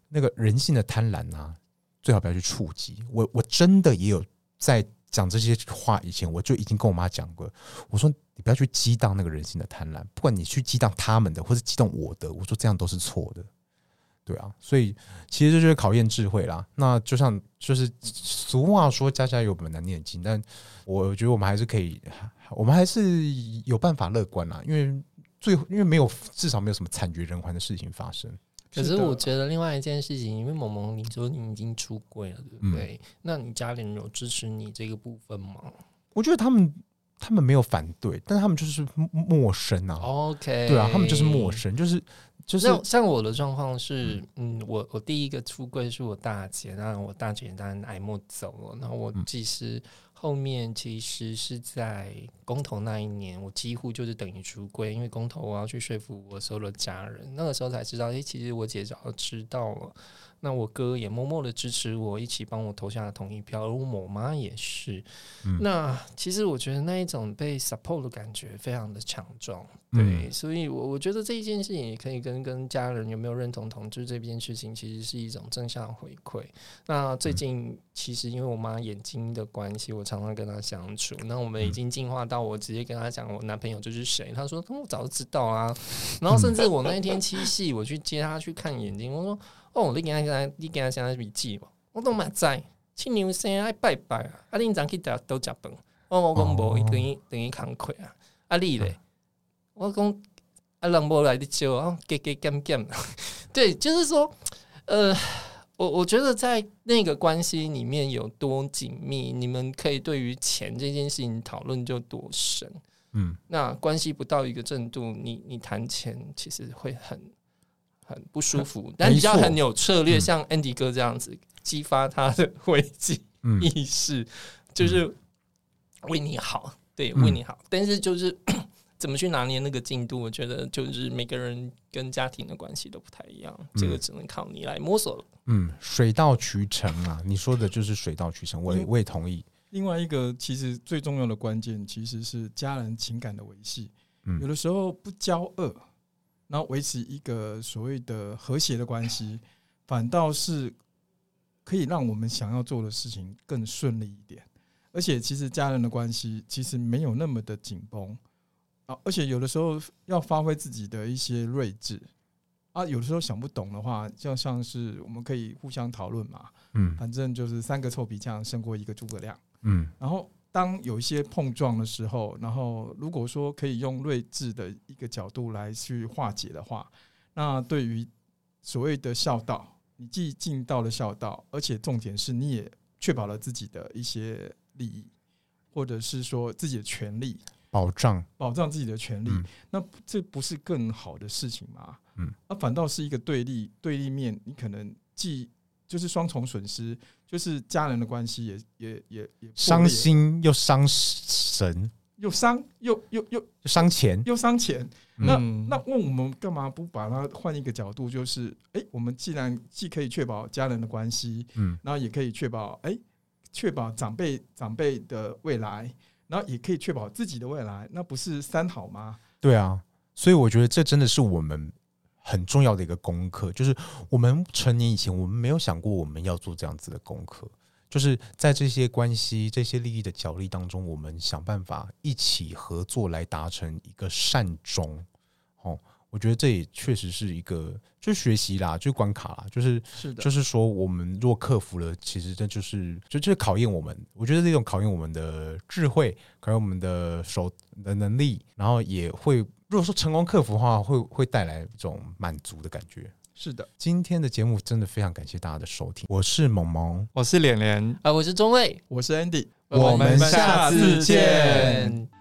那个人性的贪婪啊。最好不要去触及我，我真的也有在讲这些话以前，我就已经跟我妈讲过。我说你不要去激荡那个人性的贪婪，不管你去激荡他们的，或是激动我的，我说这样都是错的。对啊，所以其实这就是考验智慧啦。那就像就是俗话说“家家有本难念的经”，但我觉得我们还是可以，我们还是有办法乐观啦。因为最因为没有至少没有什么惨绝人寰的事情发生。可是我觉得另外一件事情，因为萌萌你说你已经出柜了，对不对？嗯、那你家里人有支持你这个部分吗？我觉得他们他们没有反对，但是他们就是陌生啊。OK，对啊，他们就是陌生，就是就是像，像我的状况是，嗯，我我第一个出柜是我大姐，然后我大姐当然挨没走了，然后我其实。嗯后面其实是在公投那一年，我几乎就是等于出柜，因为公投我要去说服我所有的家人，那个时候才知道，诶、其实我姐早就知道了。那我哥也默默的支持我，一起帮我投下了同意票，而我妈也是。嗯、那其实我觉得那一种被 support 的感觉非常的强壮，对，嗯、所以我我觉得这一件事情也可以跟跟家人有没有认同同志这件事情，其实是一种正向回馈。那最近其实因为我妈眼睛的关系，我常常跟她相处，那我们已经进化到我直接跟她讲我男朋友就是谁，她说我早就知道啊。然后甚至我那一天七夕我去接她去看眼睛，我说。哦，你今日你今日写笔记嘛？我都嘛知，亲娘生爱拜拜啊！啊，恁昨去倒倒食饭？我我讲无，伊等于等于慷慨啊！啊，你咧？我讲啊，人无来得招啊，加加减减。对，就是说，呃，我我觉得在那个关系里面有多紧密，你们可以对于钱这件事情讨论就多深。嗯，那关系不到一个程度，你你谈钱其实会很。很不舒服，但你要很有策略，像 Andy 哥这样子激发他的 危机意识，就是为你好，对，为你好。但是就是 怎么去拿捏那个进度，我觉得就是每个人跟家庭的关系都不太一样，这个只能靠你来摸索了。嗯，水到渠成啊，你说的就是水到渠成，我也我也同意。另外一个其实最重要的关键其实是家人情感的维系，有的时候不骄恶。然后维持一个所谓的和谐的关系，反倒是可以让我们想要做的事情更顺利一点。而且，其实家人的关系其实没有那么的紧绷啊。而且，有的时候要发挥自己的一些睿智啊。有的时候想不懂的话，就像是我们可以互相讨论嘛。嗯，反正就是三个臭皮匠胜过一个诸葛亮。嗯，然后。当有一些碰撞的时候，然后如果说可以用睿智的一个角度来去化解的话，那对于所谓的孝道，你既尽到了孝道，而且重点是你也确保了自己的一些利益，或者是说自己的权利保障，保障自己的权利，嗯、那这不是更好的事情吗？嗯，那反倒是一个对立对立面，你可能既就是双重损失。就是家人的关系也也也也伤心又伤神，又伤又又又伤钱又伤钱。那那问我们干嘛不把它换一个角度？就是哎，我们既然既可以确保家人的关系，嗯，然后也可以确保哎，确保长辈长辈的未来，然后也可以确保自己的未来，那不是三好吗？对啊，所以我觉得这真的是我们。很重要的一个功课，就是我们成年以前，我们没有想过我们要做这样子的功课，就是在这些关系、这些利益的角力当中，我们想办法一起合作来达成一个善终。哦，我觉得这也确实是一个，就学习啦，就关卡啦，就是是的，就是说，我们若克服了，其实这就是就就是考验我们。我觉得这种考验我们的智慧，考验我们的手的能力，然后也会。如果说成功克服的话，会会带来一种满足的感觉。是的，今天的节目真的非常感谢大家的收听。我是萌萌，我是连连，啊，我是中卫，我是 Andy，我们下次见。